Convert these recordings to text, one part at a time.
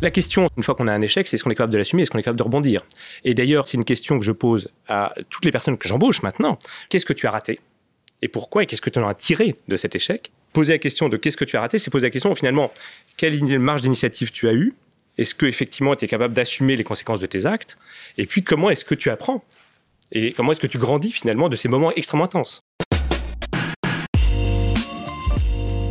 La question, une fois qu'on a un échec, c'est est-ce qu'on est capable de l'assumer, est-ce qu'on est capable de rebondir? Et d'ailleurs, c'est une question que je pose à toutes les personnes que j'embauche maintenant. Qu'est-ce que tu as raté? Et pourquoi? Et qu'est-ce que tu en as tiré de cet échec? Poser la question de qu'est-ce que tu as raté, c'est poser la question finalement, quelle marge d'initiative tu as eue? Est-ce que effectivement tu es capable d'assumer les conséquences de tes actes? Et puis comment est-ce que tu apprends? Et comment est-ce que tu grandis finalement de ces moments extrêmement intenses?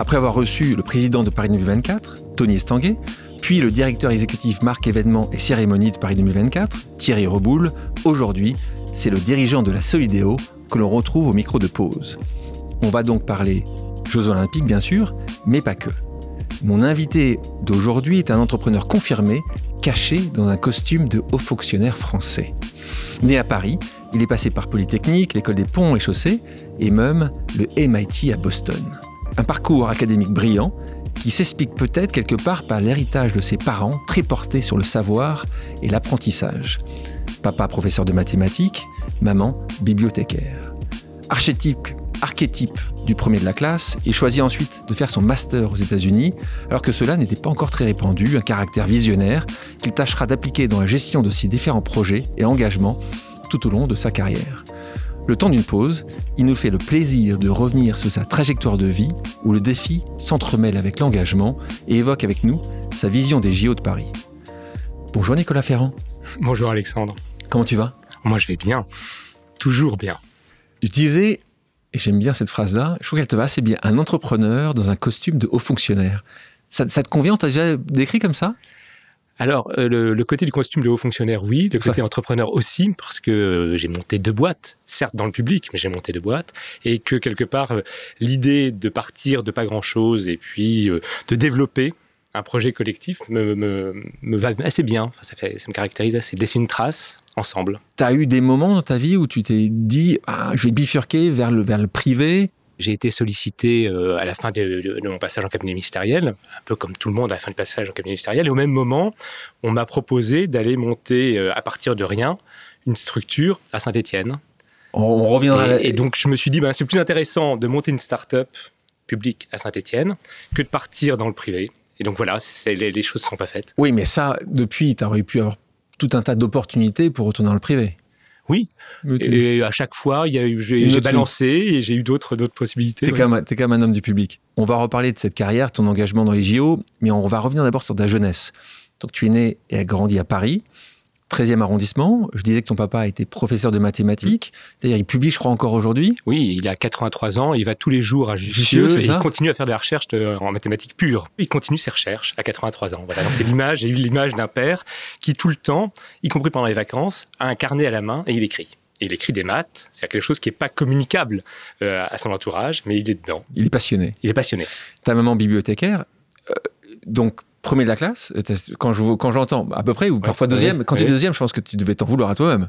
Après avoir reçu le président de Paris 2024, Tony Estanguet, puis le directeur exécutif marque événements et cérémonies de Paris 2024, Thierry Reboul, aujourd'hui, c'est le dirigeant de la Solidéo que l'on retrouve au micro de pause. On va donc parler Jeux Olympiques, bien sûr, mais pas que. Mon invité d'aujourd'hui est un entrepreneur confirmé, caché dans un costume de haut fonctionnaire français. Né à Paris, il est passé par Polytechnique, l'école des ponts et chaussées, et même le MIT à Boston. Un parcours académique brillant qui s'explique peut-être quelque part par l'héritage de ses parents très portés sur le savoir et l'apprentissage. Papa professeur de mathématiques, maman bibliothécaire. Archétype, archétype du premier de la classe, il choisit ensuite de faire son master aux États-Unis, alors que cela n'était pas encore très répandu, un caractère visionnaire qu'il tâchera d'appliquer dans la gestion de ses différents projets et engagements tout au long de sa carrière. Le temps d'une pause, il nous fait le plaisir de revenir sur sa trajectoire de vie où le défi s'entremêle avec l'engagement et évoque avec nous sa vision des JO de Paris. Bonjour Nicolas Ferrand. Bonjour Alexandre. Comment tu vas? Moi je vais bien. Toujours bien. Je disais, et j'aime bien cette phrase-là, je trouve qu'elle te va assez bien, un entrepreneur dans un costume de haut fonctionnaire. Ça, ça te convient? As déjà décrit comme ça? Alors, euh, le, côté du costume de haut fonctionnaire, oui. Le côté entrepreneur aussi, parce que euh, j'ai monté deux boîtes, certes dans le public, mais j'ai monté deux boîtes. Et que quelque part, euh, l'idée de partir de pas grand-chose et puis de développer un projet collectif me, me, va assez bien. ça, fait, ça me caractérise assez. Laisser une trace ensemble. Tu as eu des moments dans ta vie où tu t'es dit ah, je vais bifurquer vers le, vers le privé j'ai été sollicité euh, à la fin de, mon passage en cabinet ministériel, un peu comme tout le monde à la fin du passage en cabinet ministériel. Et au même moment, on m'a proposé d'aller monter euh, à partir de rien une structure à Saint-Étienne. On, reviendra. Et, et, donc je me suis dit, ben, c'est plus intéressant de monter une start-up publique à Saint-Étienne que de partir dans le privé. Et donc voilà, les, les choses ne sont pas faites. Oui, mais ça, depuis, tu aurais pu avoir tout un tas d'opportunités pour retourner dans le privé. Oui. Et à chaque fois, j'ai balancé et j'ai eu d'autres possibilités. Tu es, quand même un homme du public. On va reparler de cette carrière, ton engagement dans les JO, mais on va revenir d'abord sur ta jeunesse. Donc tu es né et as grandi à Paris. 13e arrondissement. Je disais que ton papa était professeur de mathématiques. D'ailleurs, il publie, je crois, encore aujourd'hui. Oui, il a 83 ans, il va tous les jours à Jussieu, et il continue à faire de la recherche en mathématiques pures. Il continue ses recherches à 83 ans. Voilà, donc c'est l'image, j'ai eu l'image d'un père qui tout le temps, y compris pendant les vacances, a un carnet à la main et il écrit. il écrit des maths, c'est quelque chose qui n'est pas communicable euh, à son entourage, mais il est dedans. Il est passionné. Il est passionné. Ta maman bibliothécaire, euh, donc premier de la classe Quand je quand j'entends à peu près ou parfois deuxième. Quand tu es deuxième, je pense que tu devais t'en vouloir à toi-même.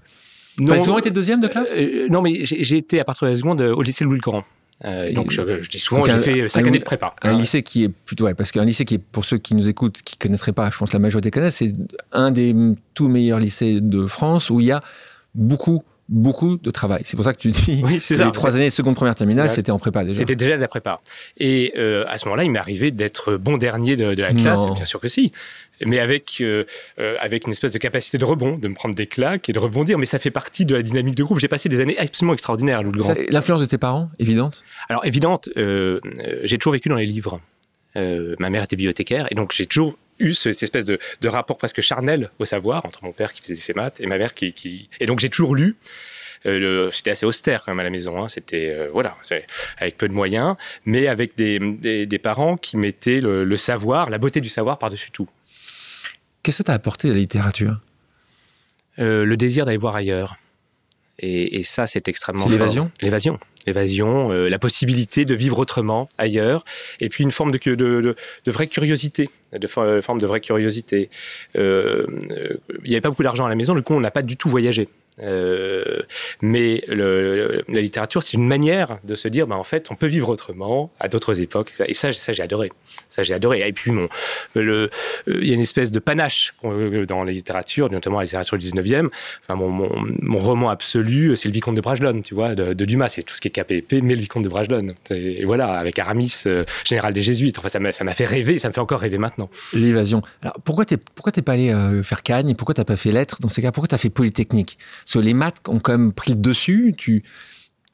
Tu as souvent été deuxième de classe? Euh, Non, mais j'ai été à partir de la seconde au lycée Louis le Grand. Euh, donc je, dis souvent, j'ai fait cinq années de prépa. Un lycée qui est plutôt, ouais, parce qu'un lycée qui est, pour ceux qui nous écoutent, qui connaîtraient pas, je pense que la majorité connaissent, c'est un des tout meilleurs lycées de France où il y a beaucoup beaucoup de travail. C'est pour ça que tu dis oui, c'est les trois années, seconde, première, terminale, c'était en prépa déjà. C'était déjà de la prépa. Et euh, à ce moment-là, il m'est arrivé d'être bon dernier de, la classe, bien sûr que si, mais avec, euh, euh, avec une espèce de capacité de rebond, de me prendre des claques et de rebondir. Mais ça fait partie de la dynamique de groupe. J'ai passé des années absolument extraordinaires L'influence de tes parents, évidente? Alors, évidente, j'ai toujours vécu dans les livres. ma mère était bibliothécaire et donc j'ai toujours eu cette espèce de, rapport presque charnel au savoir entre mon père qui faisait ses maths et ma mère qui... Et donc j'ai toujours lu. Euh, c'était assez austère quand même à la maison. Hein. C'était euh, voilà, avec peu de moyens, mais avec des, des, parents qui mettaient le, savoir, la beauté du savoir par-dessus tout. Qu'est-ce que ça t'a apporté la littérature? Euh, Le désir d'aller voir ailleurs Et, et ça, c'est extrêmement l'évasion L'évasion. L'évasion, euh, la possibilité de vivre autrement ailleurs, et puis une forme de, de, de, de vraie curiosité, de for- forme de vraie curiosité. Euh, euh, Il n'y avait pas beaucoup d'argent à la maison, du coup, on n'a pas du tout voyagé. Euh, mais la littérature, c'est une manière de se dire, bah, en fait, on peut vivre autrement à d'autres époques. Et ça, j'ai adoré. Ça, j'ai adoré. Et puis, euh, il y a une espèce de panache qu'on- dans la littérature, notamment la littérature du 19e. Enfin, mon, mon, roman absolu, c'est le Vicomte de Bragelonne, tu vois, de, Dumas. C'est tout ce qui est KPP, mais le Vicomte de Bragelonne. Et voilà, avec Aramis, euh, général des Jésuites. Enfin, ça m'a fait rêver, ça me fait encore rêver maintenant. L'évasion. Alors pourquoi t'es pas allé euh, faire Cagne Pourquoi t'as pas fait lettres dans ces cas? Pourquoi t'as fait Polytechnique? Parce que les maths ont quand même pris le dessus. Tu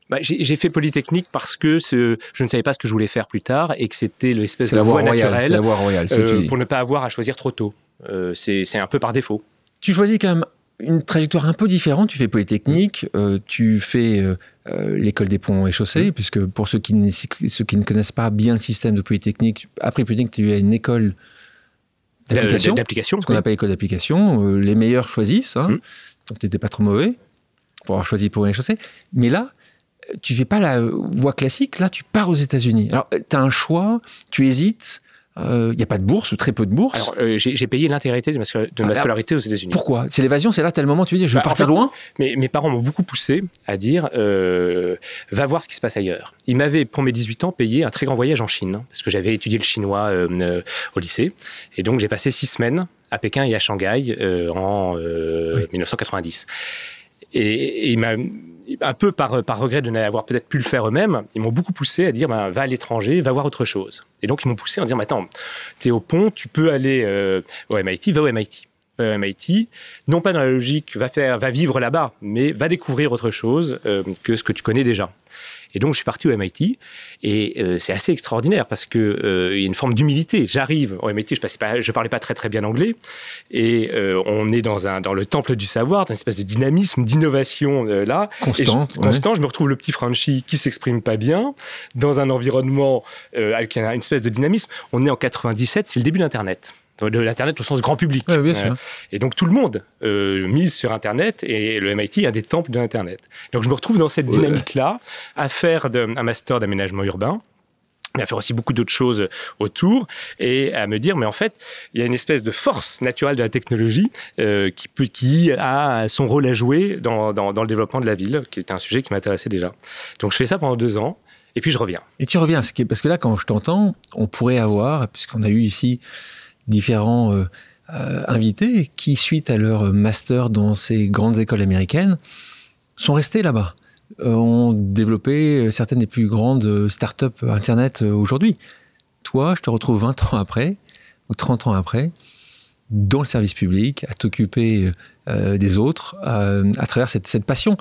Bah, j'ai fait Polytechnique parce que ce- je ne savais pas ce que je voulais faire plus tard et que c'était l'espèce de la voie voie royale. La naturelle voie royale. euh, pour ne pas avoir à choisir trop tôt. Euh, c'est un peu par défaut. Tu choisis quand même une trajectoire un peu différente. Tu fais Polytechnique, euh, tu fais euh, l'école des ponts et chaussées, puisque pour ceux qui, ne- ceux qui ne connaissent pas bien le système de Polytechnique, après Polytechnique, tu as une école d'application, ce qu'on oui. appelle école d'application. Euh, les meilleurs choisissent, hein. Mm. Donc tu n'étais pas trop mauvais pour avoir choisi pour les chaussées. Mais là, euh, tu fais pas la voie classique, là tu pars aux États-Unis. Alors, tu as un choix, tu hésites, il n'y a pas de bourse ou très peu de bourse. Alors, euh, j'ai payé l'intégrité de ma, scola- de ma Ah, scolarité aux États-Unis. Pourquoi? C'est l'évasion, c'est là, tel moment, tu veux dire, je veux Bah, en partir fait, loin Mais mes parents m'ont beaucoup poussé à dire euh, va voir ce qui se passe ailleurs. Ils m'avaient, pour mes 18 ans, payé un très grand voyage en Chine, hein, parce que j'avais étudié le chinois euh, euh, au lycée. Et donc, j'ai passé six semaines à Pékin et à Shanghai euh, en euh, Oui. 1990. Et, et il m'a un peu par, par regret de n'avoir peut-être pu le faire eux-mêmes, ils m'ont beaucoup poussé à dire ben, va à l'étranger, va voir autre chose. Et donc ils m'ont poussé disant mais attends, tu es au pont, tu peux aller euh, au MIT, va au MIT. Va au MIT, non pas dans la logique va, faire, va vivre là-bas, mais va découvrir autre chose euh, que ce que tu connais déjà. Et donc, je suis parti au MIT et euh, c'est assez extraordinaire parce que euh, y a une forme d'humilité. J'arrive au MIT, je pas, je parlais pas très très bien anglais et euh, on est dans un dans le temple du savoir, dans une espèce de dynamisme, d'innovation euh, là. Je- ouais. constant, je me retrouve le petit Frenchie qui s'exprime pas bien dans un environnement avec un- une espèce de dynamisme. On est en 97, c'est le début d'Internet. De l'Internet au sens grand public. Ouais, bien Euh, sûr. et donc tout le monde euh, mise sur Internet et le MIT est un des temples de l'Internet. Donc je me retrouve dans cette Ouais. dynamique-là à faire de- un master d'aménagement urbain mais à faire aussi beaucoup d'autres choses autour et à me dire mais en fait il y a une espèce de force naturelle de la technologie euh, qui, peut, qui a son rôle à jouer dans, dans, dans le développement de la ville qui était un sujet qui m'intéressait déjà donc je fais ça pendant deux ans et puis je reviens Et tu reviens, parce que là, quand je t'entends, on pourrait avoir, puisqu'on a eu ici différents euh, euh, invités qui, suite à leur master dans ces grandes écoles américaines, sont restés là-bas, euh, ont développé certaines des plus grandes startups Internet aujourd'hui. Toi, je te retrouve 20 ans après, ou 30 ans après, dans le service public, à t'occuper des autres, à travers cette passion.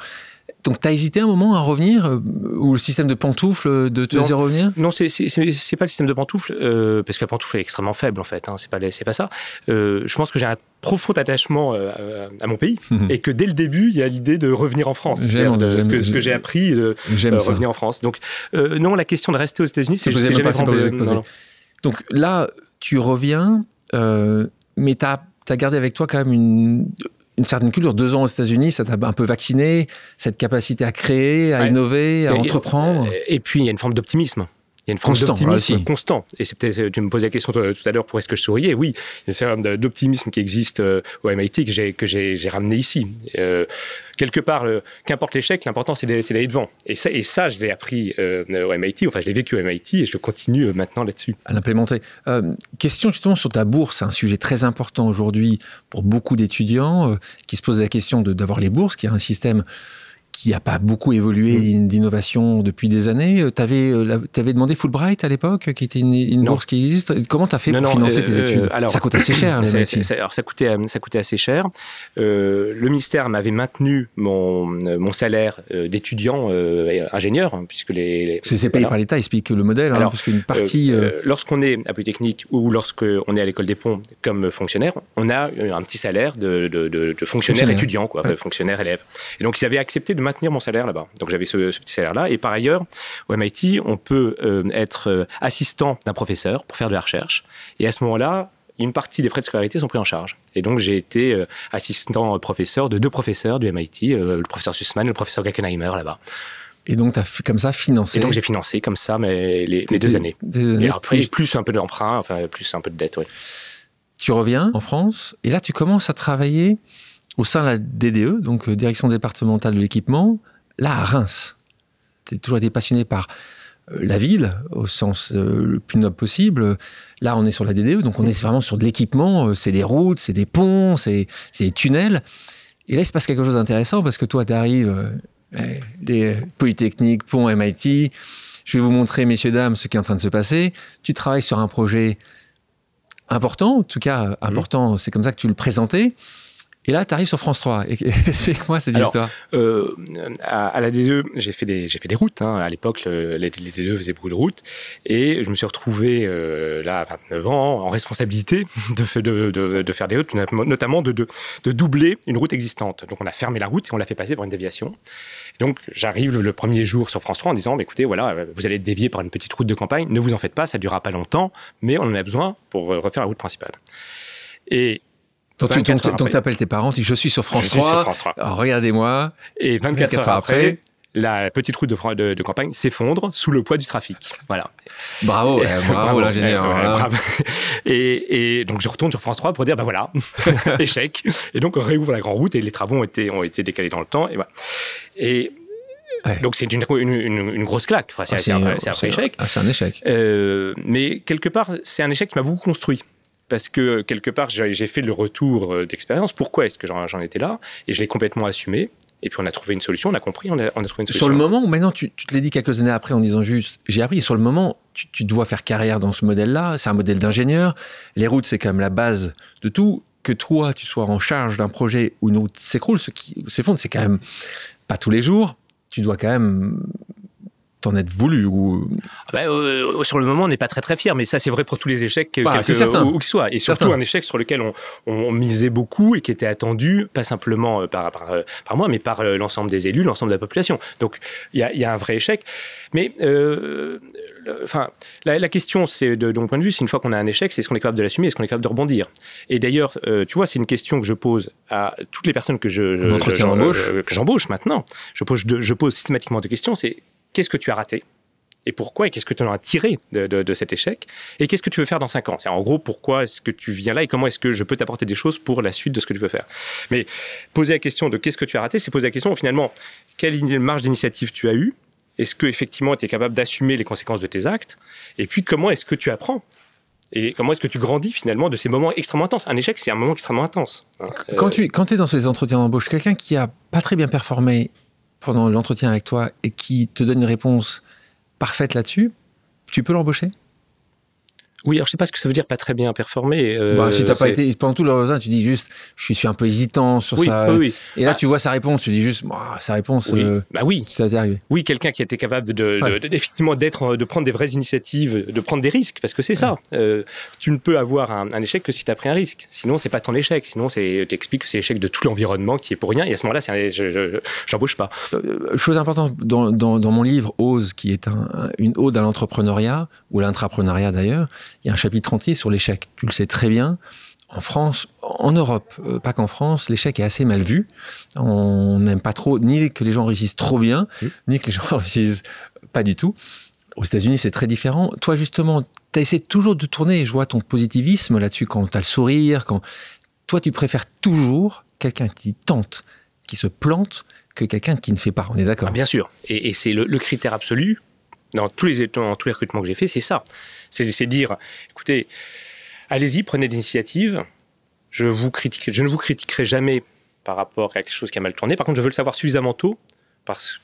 Donc, tu as hésité un moment à revenir euh, Ou le système de pantoufles de te Non. faisait revenir? Non, c'est pas le système de pantoufle, euh, parce que la pantoufle est extrêmement faible en fait. Hein, c'est pas ça. Euh, je pense que j'ai un profond attachement euh, à, mon pays Mhm. et que dès le début, il y a l'idée de revenir en France. J'aime, ce que, j'ai appris, de euh, revenir en France. Donc euh, non, la question de rester aux États-Unis, c'est jamais pas, pas non, non. Donc là, tu reviens, euh, mais tu as, gardé avec toi quand même une, une certaine culture. Deux ans aux États-Unis, ça t'a un peu vacciné, cette capacité à créer, à Ouais. innover, à Et- entreprendre. Et puis, il y a une forme d'optimisme. Il y a une forme d'optimisme constant. Et c'est peut-être, tu me posais la question tout à l'heure, pourquoi est-ce que je souriais Oui, il y a une forme d'optimisme qui existe euh, au MIT que j'ai, ramené ici. Euh, quelque part, qu'importe l'échec, l'important c'est d'aller, devant. Et ça, et ça, je l'ai appris euh, au MIT, enfin je l'ai vécu au MIT et je continue euh, maintenant là-dessus. à l'implémenter. Euh, question justement sur ta bourse, un sujet très important aujourd'hui pour beaucoup d'étudiants euh, qui se posent la question de- d'avoir les bourses, qui est un système qui n'a pas beaucoup évolué Mm. d'innovation depuis des années. Tu avais, demandé Fulbright à l'époque, qui était une, bourse qui existe. Comment tu as fait Non, pour non, financer euh, tes études? euh, alors- Ça coûte assez cher, ça- alors ça coûtait, euh, ça coûtait assez cher. Euh, le ministère m'avait maintenu mon, euh, mon salaire euh, d'étudiant euh, ingénieur, hein, puisque les, les- C'est payé voilà. par l'État, explique le modèle, hein, parce qu'une partie... Euh, euh, euh, lorsqu'on est à Polytechnique ou lorsqu'on est à l'école des ponts comme fonctionnaire, on a euh, un petit salaire de, de- de- de fonctionnaire, Fonctionnaire. étudiant, quoi, Ouais. euh, fonctionnaire élève. Et donc ils avaient accepté de maintenir mon salaire là-bas. Donc j'avais ce, ce petit salaire-là. Et par ailleurs, au MIT, on peut euh, être euh, assistant d'un professeur pour faire de la recherche. Et à ce moment-là, une partie des frais de scolarité sont pris en charge. Et donc, j'ai été euh, assistant professeur de deux professeurs du MIT, euh, le professeur Sussman et le professeur Gackenheimer là-bas. Et donc, tu as comme ça financé Et donc, j'ai financé comme ça mes, les, mes deux années. Et après, plus un peu d'emprunt, enfin, plus un peu de dette, oui. Tu reviens en France et là, tu commences à travailler au sein de la DDE, donc euh, Direction départementale de l'équipement, là à Reims. Tu as toujours été passionné par euh, la ville au sens euh, le plus noble possible. Là, on est sur la DDE, donc on est vraiment sur de l'équipement. C'est des routes, c'est des ponts, c'est des tunnels. Et là, il se passe quelque chose d'intéressant parce que toi, tu arrives, les Polytechniques, ponts, MIT. Je vais vous montrer, messieurs, dames, ce qui est en train de se passer. Tu travailles sur un projet important, en tout cas important, c'est comme ça que tu le présentais. Et là, tu arrives sur France 3. Et- Explique-moi cette Alors, histoire. Euh, à, à la DE, j'ai fait des, j'ai fait des routes. hein. À l'époque, le- les, les DE faisaient beaucoup de routes. Et je me suis retrouvé, euh, là, à 29 ans, en responsabilité de, fa- de, de, de faire des routes, notamment de doubler une route existante. Donc, on a fermé la route et on l'a fait passer par une déviation. Donc, j'arrive le premier jour sur France 3 en disant, bah, écoutez, voilà, euh, vous allez être dévié par une petite route de campagne. Ne vous en faites pas, ça ne durera pas longtemps, mais on en a besoin pour euh, refaire la route principale. Et Donc, tu 24 heures donc, après. appelles tes parents, tu dis Je suis sur France je suis 3. sur France 3. Alors, regardez-moi. Et 24, 24 heures après, la petite route de, Fran- de- de campagne s'effondre sous le poids du trafic. Voilà. Bravo, Et- bravo, l'ingénieur. Voilà. bravo. Et, et donc je retourne sur France 3 pour dire, ben voilà, échec. Et donc on réouvre la grande route et les travaux ont été, ont été décalés dans le temps. Et, voilà. et Ouais. donc c'est une, une, une- une grosse claque. Enfin, c'est Ah, un, échec. ah, c'est un échec. Euh, mais quelque part, c'est un échec qui m'a beaucoup construit. Parce que quelque part, j'ai fait le retour euh, d'expérience. Pourquoi est-ce que j'en étais là? Et je l'ai complètement assumé. Et puis on a trouvé une solution, on a compris, on a, on a trouvé une solution. Sur le moment, ou maintenant, tu, tu te l'as dit quelques années après en disant juste J'ai appris. Sur le moment, tu, tu dois faire carrière dans ce modèle-là. C'est un modèle d'ingénieur. Les routes, c'est quand même la base de tout. Que toi, tu sois en charge d'un projet où une route s'écroule, ce qui s'effondre, c'est quand même pas tous les jours. Tu dois quand même t'en être voulu. Ou... Ah bah, euh, sur le moment, on n'est pas très très fier, mais ça c'est vrai pour tous les échecs, Bah, certain. où, où qu'ils soient. Et surtout Certain. un échec sur lequel on, on misait beaucoup et qui était attendu, pas simplement euh, par, par, euh, par moi, mais par l'ensemble des élus, l'ensemble de la population. Donc il y a, y a un vrai échec. Mais euh, le- enfin, la, la question, c'est de, de mon point de vue, c'est une fois qu'on a un échec, c'est est-ce qu'on est capable de l'assumer, est-ce qu'on est capable de rebondir? Et d'ailleurs, euh, tu vois, c'est une question que je pose à toutes les personnes que je, que j'embauche maintenant. Je pose, je pose systématiquement deux questions. C'est qu'est-ce que tu as raté et pourquoi et qu'est-ce que tu en as tiré de, cet échec et qu'est-ce que tu veux faire dans 5 ans en gros pourquoi est-ce que tu viens là et comment est-ce que je peux t'apporter des choses pour la suite de ce que tu peux faire. Mais poser la question de qu'est-ce que tu as raté, c'est poser la question finalement quelle marge d'initiative tu as eu Est-ce que effectivement tu es capable d'assumer les conséquences de tes actes Et puis comment est-ce que tu apprends et comment est-ce que tu grandis finalement de ces moments extrêmement intenses Un échec, c'est un moment extrêmement intense. Quand tu es dans ces entretiens d'embauche, quelqu'un qui a pas très bien performé pendant l'entretien avec toi et qui te donne une réponse parfaite là-dessus, tu peux l'embaucher? Oui, alors je sais pas ce que ça veut dire pas très bien performer. euh, bah, Si tu n'as pas été pendant tout l'entretien, tu dis juste je suis un peu hésitant sur Oui, ça. oui, oui. Et là, Ah. tu vois sa réponse, tu dis juste Bah, sa réponse, Oui. euh, Bah oui, ça t'est arrivé. Oui, quelqu'un qui était capable de, de- Ouais. de- effectivement d'être, de prendre des vraies initiatives, de prendre des risques, parce que c'est ça. Euh, tu ne peux avoir un, un échec que si tu as pris un risque. Sinon, c'est pas ton échec. Sinon, c'est t'expliques que c'est l'échec de tout l'environnement qui est pour rien. Et à ce moment-là, c'est je, je- j'embauche pas. Euh, chose importante dans, dans- dans mon livre Ose, qui est un- un- une ode à l'entrepreneuriat, ou l'intrapreneuriat d'ailleurs, il y a un chapitre entier sur l'échec. Tu le sais très bien. En France, en Europe, euh, pas qu'en France, l'échec est assez mal vu. On n'aime pas trop ni que les gens réussissent trop bien, Oui. ni que les gens réussissent pas du tout. Aux États-Unis, c'est très différent. Toi, justement, tu as essayé toujours de tourner, je vois ton positivisme là-dessus, quand tu as le sourire, quand. Toi, tu préfères toujours quelqu'un qui tente, qui se plante, que quelqu'un qui ne fait pas. On est d'accord Ah, bien sûr. Et, et c'est le, le critère absolu dans tous les, recrutements que j'ai fait, c'est ça. C'est dire, écoutez, allez-y, prenez des initiatives. Je, je ne vous critiquerai jamais par rapport à quelque chose qui a mal tourné. Par contre, je veux le savoir suffisamment tôt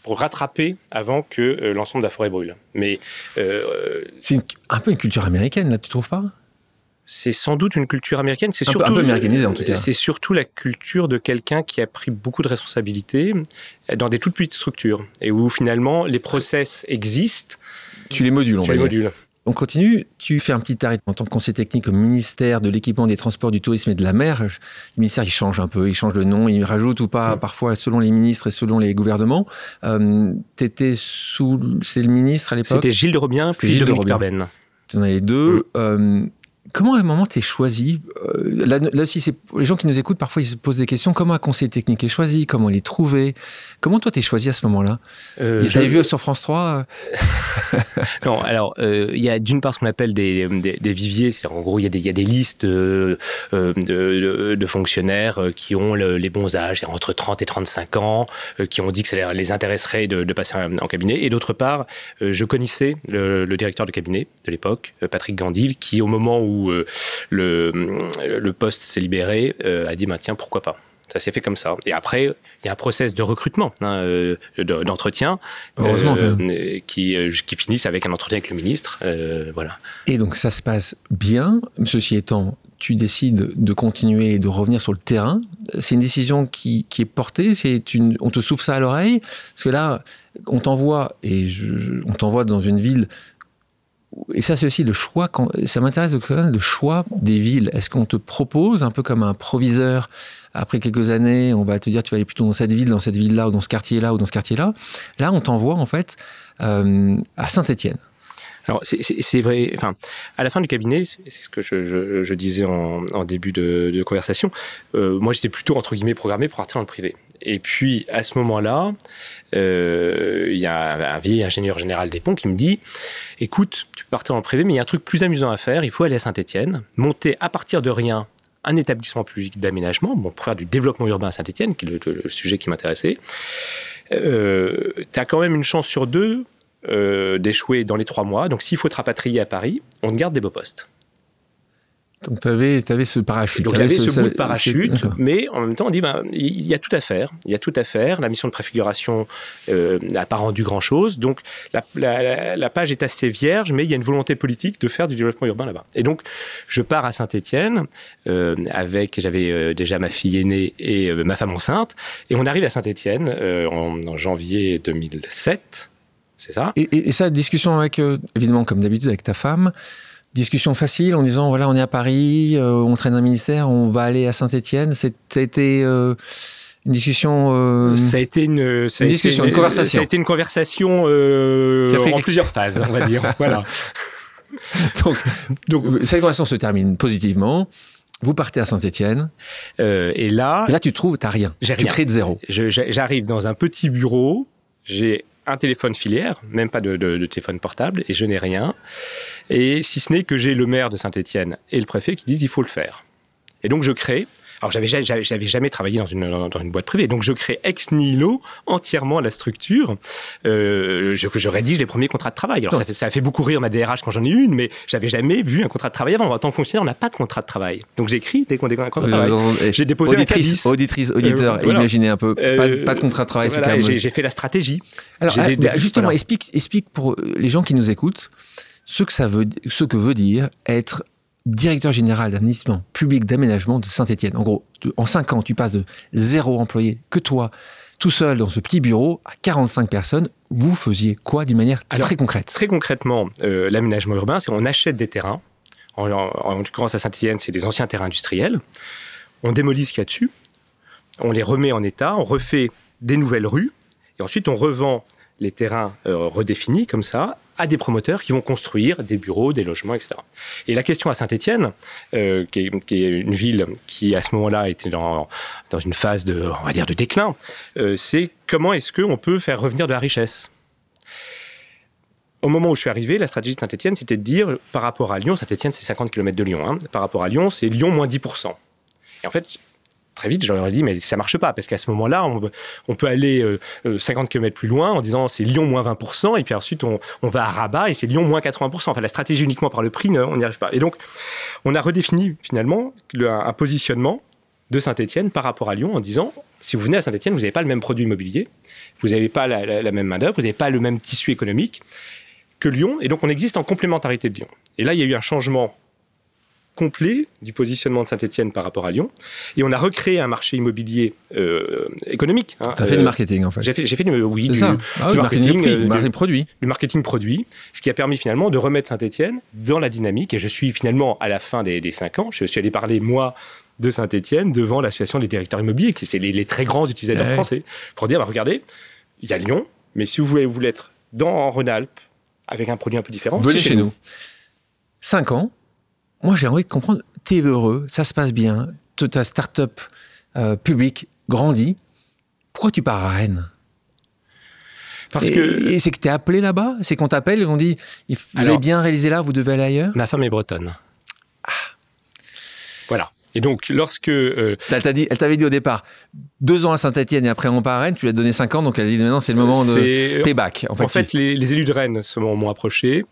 pour rattraper avant que euh, l'ensemble de la forêt brûle. Mais euh, C'est un peu une culture américaine, là, tu trouves pas? C'est sans doute une culture américaine. C'est peu- surtout un peu américanisée, en tout cas. C'est surtout la culture de quelqu'un qui a pris beaucoup de responsabilités dans des toutes petites structures et où finalement les process existent. Tu les modules, on Tu va les dire. modules. On continue. Tu fais un petit arrêt en tant que conseiller technique au ministère de l'équipement, des transports, du tourisme et de la mer. Le ministère, il change un peu. Il change de nom. Il rajoute ou pas, Mm. parfois, selon les ministres et selon les gouvernements. Euh, T'étais sous... C'est le ministre à l'époque C'était Gilles de Robien puis Gilles de Robien. En as les deux. Mm. Euh, Comment à un moment t'es choisi? Euh, là, là, aussi, c'est les gens qui nous écoutent. Parfois, ils se posent des questions. Comment un conseiller technique est choisi? Comment il est trouvé Comment toi t'es choisi à ce moment-là? Euh, Ils vu sur France 3 euh Non, alors euh, il y a d'une part ce qu'on appelle des, des, des viviers. C'est en gros il y, a des, il y a des listes de, de, de fonctionnaires qui ont les bons âges, entre 30 et 35 ans, qui ont dit que ça les intéresserait de, de passer en cabinet. Et d'autre part, je connaissais le, le, directeur de cabinet de l'époque, Patrick Gandil, qui au moment où où euh, le, le poste s'est libéré, euh, a dit bah, tiens, pourquoi pas ça s'est fait comme ça. Et après, il y a un process de recrutement, hein, euh, d'entretien, qui, qui finissent avec un entretien avec le ministre. voilà. Et donc ça se passe bien. Ceci étant, tu décides de continuer et de revenir sur le terrain. C'est une décision qui, qui est portée. C'est une, on te souffle ça à l'oreille. Parce que là, on t'envoie et on t'envoie dans une ville et ça, c'est aussi le choix. Ça m'intéresse le choix des villes. Est-ce qu'on te propose, un peu comme un proviseur, après quelques années, on va te dire tu vas aller plutôt dans cette ville, dans cette ville-là, ou dans ce quartier-là, ou dans ce quartier-là? Là, on t'envoie en fait euh, à Saint-Étienne. Alors c'est vrai. Enfin, à la fin du cabinet, c'est ce que je, disais en, début de, de conversation. Euh, moi, j'étais plutôt entre guillemets programmé pour partir dans le privé. Et puis à ce moment-là, euh, il y a un vieil ingénieur général des ponts qui me dit écoute, tu peux partir en privé, mais il y a un truc plus amusant à faire. Il faut aller à Saint-Étienne, monter à partir de rien un établissement public d'aménagement, pour faire du développement urbain à Saint-Étienne, qui est le, sujet qui m'intéressait. Euh, tu as quand même une chance sur deux euh, d'échouer dans les trois mois. Donc s'il faut te rapatrier à Paris, on te garde des beaux postes. Donc tu avais, ce parachute. Donc j'avais ce, ce, bout de parachute, mais en même temps on dit ben, il y a tout à faire. Il y a tout à faire. La mission de préfiguration euh, n'a pas rendu grand chose. Donc la, la, la, page est assez vierge, mais il y a une volonté politique de faire du développement urbain là-bas. Et donc je pars à Saint-Étienne euh, avec j'avais euh, déjà ma fille aînée et euh, ma femme enceinte, et on arrive à Saint-Étienne euh, en, en, janvier 2007. C'est ça. Et, et, et ça, discussion avec évidemment comme d'habitude avec ta femme discussion facile en disant voilà on est à Paris, euh, on traîne un ministère, on va aller à Saint-Étienne. C'était euh, une discussion. Euh, ça a été une, ça une discussion, une, conversation. Ça a été une conversation en plusieurs phases, on va dire. voilà. donc, donc cette conversation se termine positivement. Vous partez à Saint-Étienne. et là, et là tu trouves, t'as rien. J'ai rien. Tu crées de zéro. J'arrive dans un petit bureau. J'ai un téléphone filière, même pas de, de, de téléphone portable, et je n'ai rien. Et si ce n'est que j'ai le maire de Saint-Étienne et le préfet qui disent il faut le faire. Et donc je crée alors, j'avais, j'avais, j'avais jamais travaillé dans une, dans une boîte privée. Donc, je crée ex nihilo entièrement la structure. Euh, je, je rédige les premiers contrats de travail. Alors, ça, fait, ça a fait beaucoup rire ma DRH quand j'en ai eu une, mais j'avais jamais vu un contrat de travail avant. En tant que fonctionnaire, on n'a pas de contrat de travail. Donc, j'écris dès qu'on a un contrat de travail. J'ai déposé auditrice, un auditrice, auditeur, euh, voilà. imaginez un peu. Euh, pas, pas, de contrat de travail, voilà. J'ai fait la stratégie. Alors, ah, des, des, justement, voilà. explique, explique pour les gens qui nous écoutent ce que ça veut, ce que veut dire être directeur général d'un établissement public d'aménagement de Saint-Etienne. En gros, en 5 ans, tu passes de zéro employé que toi, tout seul dans ce petit bureau, à 45 personnes. Vous faisiez quoi d'une manière Alors, très concrète? Très concrètement, euh, l'aménagement urbain, c'est on achète des terrains. En, en, en l'occurrence, à Saint-Etienne, c'est des anciens terrains industriels. On démolit ce qu'il y a dessus. On les remet en état. On refait des nouvelles rues. Et ensuite, on revend les terrains euh, redéfinis comme ça à des promoteurs qui vont construire des bureaux, des logements, etc. Et la question à Saint-Étienne, euh, qui, est une ville qui à ce moment-là était dans, dans, une phase de, on va dire, de déclin, euh, c'est comment est-ce qu'on peut faire revenir de la richesse? Au moment où je suis arrivé, la stratégie de Saint-Etienne, c'était de dire, par rapport à Lyon, Saint-Etienne, c'est 50 km de Lyon, hein, par rapport à Lyon, c'est Lyon moins 10%. Et en fait, très vite, j'aurais dit, mais ça marche pas, parce qu'à ce moment-là, on, peut aller euh, 50 km plus loin en disant c'est Lyon moins 20%, et puis ensuite on, va à Rabat et c'est Lyon moins 80%. Enfin, la stratégie uniquement par le prix, on n'y arrive pas. Et donc, on a redéfini finalement le, un positionnement de Saint-Etienne par rapport à Lyon en disant si vous venez à Saint-Etienne, vous n'avez pas le même produit immobilier, vous n'avez pas la, la même main-d'œuvre, vous n'avez pas le même tissu économique que Lyon, et donc on existe en complémentarité de Lyon. Et là, il y a eu un changement complet du positionnement de Saint-Etienne par rapport à Lyon. Et on a recréé un marché immobilier euh, économique. Hein. Tu as fait euh, du marketing, en fait. J'ai fait, fait, du, oui, du, ah, du, marketing, marketing, euh, marketing produit. Du marketing produit, ce qui a permis finalement de remettre Saint-Etienne dans la dynamique. Et je suis finalement, à la fin des, des cinq ans, je suis allé parler, moi, de Saint-Etienne devant l'association des directeurs immobiliers, qui c'est les, les, très grands utilisateurs ouais. français, pour dire, bah, regardez, il y a Lyon, mais si vous voulez vous l'être dans Rhône-Alpes, avec un produit un peu différent, venez chez, chez nous. nous. Cinq ans, moi, j'ai envie de comprendre, tu es heureux, ça se passe bien, ta start-up euh, publique grandit. Pourquoi tu pars à Rennes? Parce et, que et c'est que tu es appelé là-bas? C'est qu'on t'appelle et qu'on dit vous Alors- avez bien réalisé là, vous devez aller ailleurs? ma femme est bretonne. Voilà. Et donc, lorsque euh, Elle t'a dit- elle t'avait dit au départ deux ans à Saint-Etienne et après on part à Rennes, tu lui as donné cinq ans, donc elle a dit maintenant c'est le moment de payback. En fait, En fait, les, les élus de Rennes m'ont approché.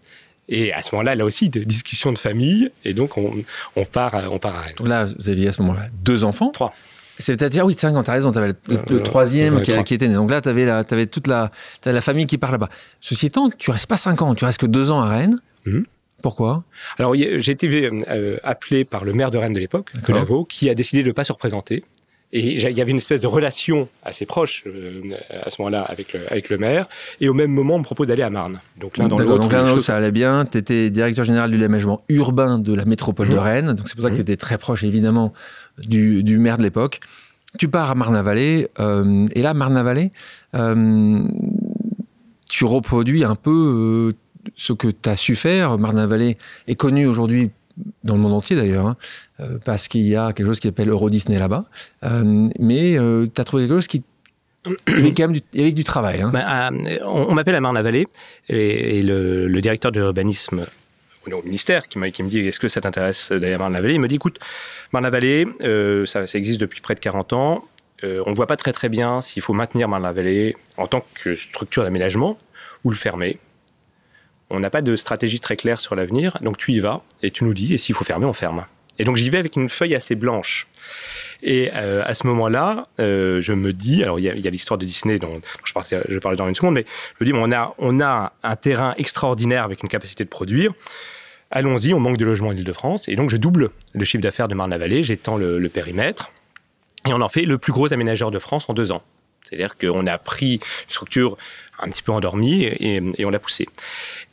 Et à ce moment-là, là aussi, de discussions de famille. Et donc, on, on part, à, on part à Rennes. Donc là, vous aviez à ce moment-là deux enfants. Trois. C'est-à-dire, oui, cinq ans, t'as raison, t'avais le, le- Euh, le troisième ouais, qui, était né. Donc là, t'avais, la, t'avais toute la, la famille qui part là-bas. Ceci étant, tu restes pas cinq ans, tu restes que deux ans à Rennes. Mhm. Pourquoi? Alors, j'ai été euh, appelé par le maire de Rennes de l'époque. Colavo, qui a décidé de ne pas se représenter. Et il y avait une espèce de relation assez proche euh, à ce moment-là avec le, avec le maire. Et au même moment, on me propose d'aller à Marne. Donc l'un dans l'autre. donc l'un une dans l'autre, chose- ça allait bien. Tu étais directeur général du l'aménagement urbain de la métropole de Mhm. Rennes. Donc c'est pour ça que tu Mhm. étais très proche, évidemment, du, du maire de l'époque. Tu pars à Marne-la-Vallée. euh, et là, Marne-la-Vallée, euh, tu reproduis un peu ce que tu as su faire. Marne-la-Vallée est connu aujourd'hui dans le monde entier d'ailleurs, hein, euh, parce qu'il y a quelque chose qui s'appelle Euro Disney là-bas. Euh, mais tu as trouvé quelque chose qui avec quand même du, avec du travail. hein. Ben, à- on on m'appelle à Marne-la-Vallée et, et le, le directeur de l'urbanisme au ministère qui, me dit est-ce que ça t'intéresse d'aller à Marne-la-Vallée Il me dit écoute, Marne-la-Vallée, euh, ça, ça existe depuis près de 40 ans. Euh, on ne voit pas très très bien s'il faut maintenir Marne-la-Vallée en tant que structure d'aménagement ou le fermer. On n'a pas de stratégie très claire sur l'avenir, donc tu y vas et tu nous dis et s'il faut fermer, on ferme. Et donc j'y vais avec une feuille assez blanche. Et euh, à ce moment-là, euh, je me dis, alors il y a, l'histoire de Disney dont, je, parlais, dans une seconde, mais je me dis, bon, on, a, on a un terrain extraordinaire avec une capacité de produire. Allons-y, on manque de logements en Ile-de-France. Et donc je double le chiffre d'affaires de Marne-la-Vallée, j'étends le, périmètre, et on en fait le plus gros aménageur de France en deux ans. C'est-à-dire qu'on a pris une structure un petit peu endormie et on l'a poussée.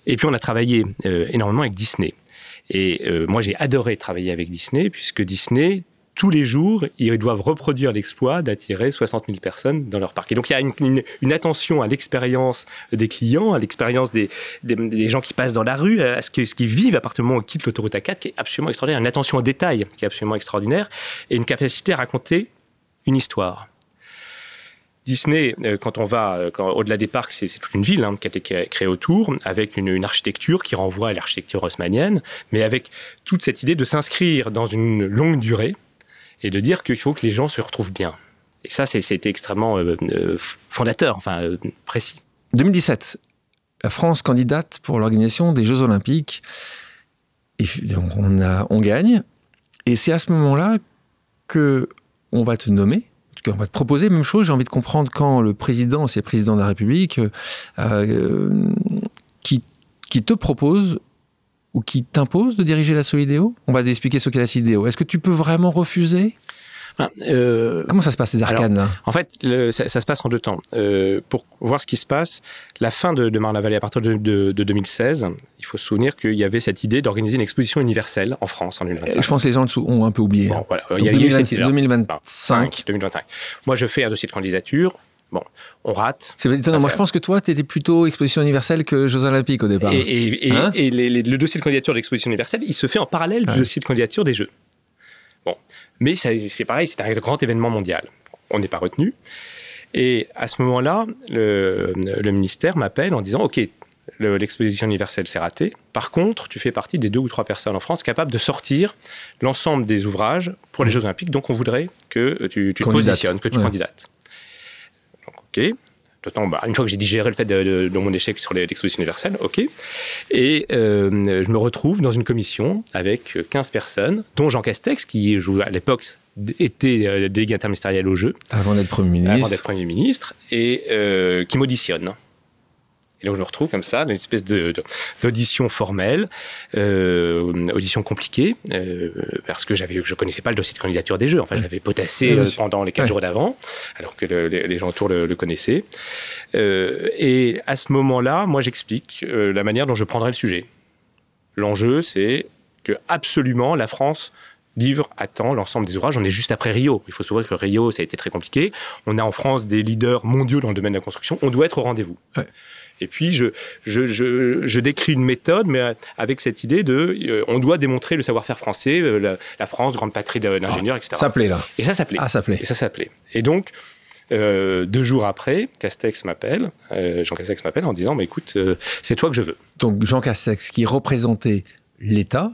Et puis on a travaillé euh, énormément avec Disney. Et euh, moi j'ai adoré travailler avec Disney, puisque Disney, tous les jours, ils doivent reproduire l'exploit d'attirer 60 000 personnes dans leur parc. Et donc il y a une, attention à l'expérience des clients, à l'expérience des, des, gens qui passent dans la rue, à ce que- ce qu'ils vivent à partir du moment où quittent l'autoroute A4, qui est absolument extraordinaire, une attention au détail qui est absolument extraordinaire, et une capacité à raconter une histoire. Disney, euh, quand on va euh, au-delà des parcs, c'est toute une ville hein, qui a été cré- créée autour, avec une, architecture qui renvoie à l'architecture haussmannienne, mais avec toute cette idée de s'inscrire dans une longue durée et de dire qu'il faut que les gens se retrouvent bien. Et ça, c'était extrêmement euh, fondateur, enfin précis. 2017, la France candidate pour l'organisation des Jeux Olympiques. Et on, on gagne. Et c'est à ce moment-là que on va te nommer. En tout cas, on va te proposer même chose. J'ai envie de comprendre quand le président, c'est le président de la République, euh, euh, qui, qui te propose ou qui t'impose de diriger la Solidéo. On va t'expliquer ce qu'est la Solidéo. Est-ce que tu peux vraiment refuser? Enfin, euh, Comment ça se passe, les Alors, arcanes En fait, le- ça, ça se passe en deux temps. Euh, pour voir ce qui se passe, la fin de, de Marne-la-Vallée, à partir de, de- de 2016, il faut se souvenir qu'il y avait cette idée d'organiser une exposition universelle en France en 2025. Je pense que les gens ont un peu oublié. Bon, voilà, il Donc y a, il y a eu cette 2026, idée-là. 2025. 2025. Moi, je fais un dossier de candidature. Bon, on rate. C'est étonnant. Moi, je pense que toi, tu étais plutôt exposition universelle que Jeux Olympiques au départ. Et, et- et- Hein? et les- les- le dossier de candidature de l'exposition universelle, il se fait en parallèle du dossier de candidature des Jeux. Mais c'est pareil, c'est un grand événement mondial. On n'est pas retenu. Et à ce moment-là, le, le ministère m'appelle en disant OK, le- l'exposition universelle c'est raté. Par contre, tu fais partie des deux ou trois personnes en France capables de sortir l'ensemble des ouvrages pour les Jeux Olympiques. Donc, on voudrait que tu, tu te positionnes, que tu Ouais. candidates. Donc, OK. D'autant, bah, une fois que j'ai digéré le fait de, de- de mon échec sur l'exposition universelle, OK. Et euh, je me retrouve dans une commission avec 15 personnes, dont Jean Castex, qui je- à l'époque était euh, délégué interministériel au jeu, Avant d'être Premier ministre. avant d'être Premier ministre, et euh, qui m'auditionne. Et donc je me retrouve comme ça, dans une espèce de- d'audition formelle, euh, audition compliquée, euh, parce que j'avais, je connaissais pas le dossier de candidature des Jeux. Enfin, j'avais potassé Oui, bien euh, pendant les quatre jours d'avant, alors que le- les, les gens autour le, le connaissaient. Euh, et à ce moment-là, moi, j'explique la manière dont je prendrai le sujet. L'enjeu, c'est que absolument la France livre à temps l'ensemble des ouvrages. On est juste après Rio. Il faut se souvenir que Rio, ça a été très compliqué. On a en France des leaders mondiaux dans le domaine de la construction. On doit être au rendez-vous. Et puis, je, je, je, décris une méthode, mais avec cette idée de, euh, on doit démontrer le savoir-faire français, euh, la, France, grande patrie d'ingénieurs, etc. Ça plaît là. Et ça s'appelait. Ah, ça plaît. Et ça s'appelait. Et donc, euh, deux jours après, Castex m'appelle, Jean Castex m'appelle en disant, mais écoute, c'est toi que je veux. Donc Jean Castex, qui représentait l'État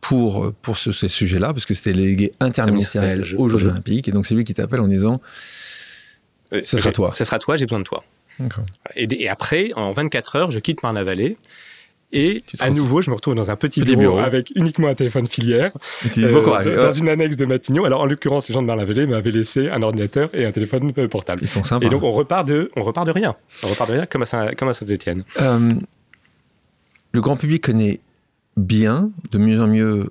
pour, pour ce, ces sujets-là, parce que c'était délégué interministériel aux Jeux Olympiques, et donc c'est lui qui t'appelle en disant, ce sera toi. Ce sera toi, j'ai besoin de toi. Et, et, après, en 24 heures, je quitte Marne-la-Vallée et à nouveau, je me retrouve dans un petit, bureau, avec uniquement un téléphone filière, euh, dans une annexe de Matignon. Alors, en l'occurrence, les gens de Marne-la-Vallée m'avaient laissé un ordinateur et un téléphone portable. Ils sont sympas. Et donc, on repart de, on repart de rien. On repart de rien comme à Saint-Étienne. Euh, le grand public connaît bien, de mieux en mieux,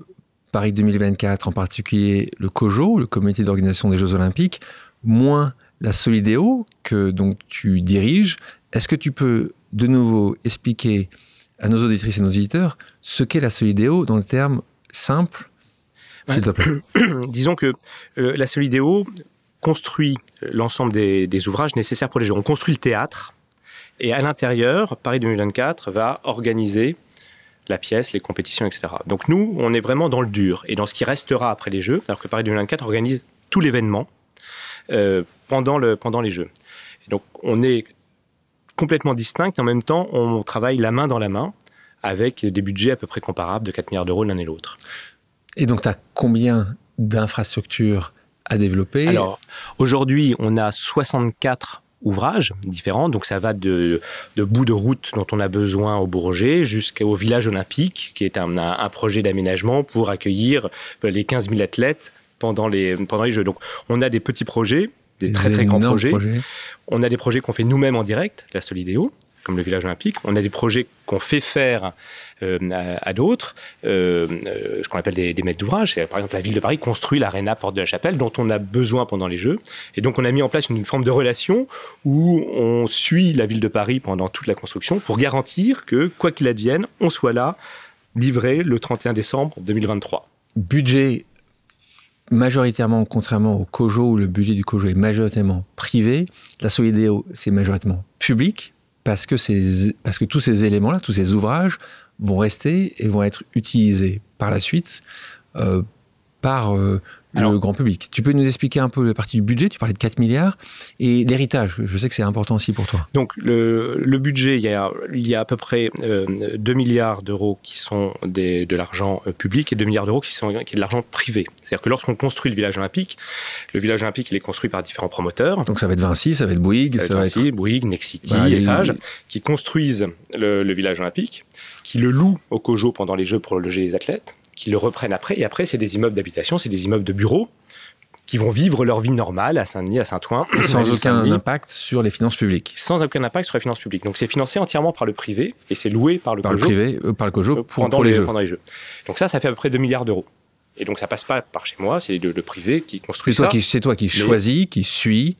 Paris 2024, en particulier le COJO, le Comité d'organisation des Jeux Olympiques, moins la Solidéo que donc tu diriges. Est-ce que tu peux de nouveau expliquer à nos auditrices et nos auditeurs ce qu'est la Solidéo dans le terme simple, s'il te plaît? Disons que euh, la Solidéo construit l'ensemble des, ouvrages nécessaires pour les Jeux. On construit le théâtre et à l'intérieur, Paris 2024 va organiser la pièce, les compétitions, etc. Donc nous, on est vraiment dans le dur et dans ce qui restera après les Jeux, alors que Paris 2024 organise tout l'événement euh, pendant, le, pendant les Jeux. donc on est complètement distinctes et en même temps, on travaille la main dans la main avec des budgets à peu près comparables de 4 milliards d'euros l'un et l'autre. Et donc, tu as combien d'infrastructures à développer? Alors, aujourd'hui, on a 64 ouvrages différents. Donc ça va de, de bout de route dont on a besoin au Bourget jusqu'au village olympique, qui est un, un projet d'aménagement pour accueillir les 15 000 athlètes pendant les, pendant les Jeux. Donc on a des petits projets des, très très grands projets. On a des projets qu'on fait nous-mêmes en direct, la Solidéo, comme le village olympique. On a des projets qu'on fait faire euh, à, d'autres, euh, euh, ce qu'on appelle des, maîtres d'ouvrage. Par exemple, la ville de Paris construit l'aréna Porte de la Chapelle, dont on a besoin pendant les Jeux. Et donc, on a mis en place une, une, forme de relation où on suit la ville de Paris pendant toute la construction pour garantir que, quoi qu'il advienne, on soit là, livré le 31 décembre 2023. Budget majoritairement, contrairement au COJO, où le budget du COJO est majoritairement privé, la Solidéo, c'est majoritairement public, parce que, tous ces éléments-là, tous ces ouvrages vont rester et vont être utilisés par la suite euh, par euh, le grand public. Tu peux nous expliquer un peu la partie du budget? Tu parlais de 4 milliards et l'héritage. Je sais que c'est important aussi pour toi. Donc le, budget, il y, a, il y, a, à peu près 2 euh, milliards d'euros qui sont des, de l'argent euh, public et 2 milliards d'euros qui sont qui est de l'argent privé. C'est-à-dire que lorsqu'on construit le village olympique, le village olympique il est construit par différents promoteurs. Donc ça va être Vinci, ça va être Bouygues, ça va être Vinci, Bouygues, Nexity, Eiffage, qui construisent le, le village olympique, qui le louent au COJO pendant les Jeux pour loger les athlètes qui le reprennent après. Et après, c'est des immeubles d'habitation, c'est des immeubles de bureaux qui vont vivre leur vie normale à Saint-Denis, à Saint-Ouen. Sans aucun impact sur les finances publiques. Sans aucun impact sur les finances publiques. Donc c'est financé entièrement par le privé et c'est loué par le par Le privé, euh, par le COJO pour, pendant, les, jeux. pendant les Jeux. Donc ça, ça fait à peu près 2 milliards d'euros. Et donc ça passe pas par chez moi, c'est le, privé qui construit ça. C'est toi qui choisis, qui suit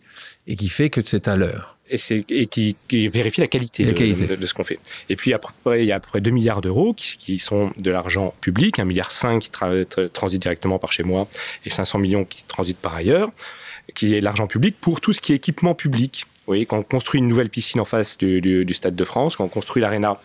et qui fait que c'est à l'heure et, qui, vérifie la qualité, De, ce qu'on fait. Et puis après, il y a à peu près 2 milliards d'euros qui, sont de l'argent public, 1,5 milliard qui transite directement par chez moi et 500 millions qui transitent par ailleurs, qui est l'argent public pour tout ce qui est équipement public. Vous voyez, quand on construit une nouvelle piscine en face du, du Stade de France, quand on construit l'aréna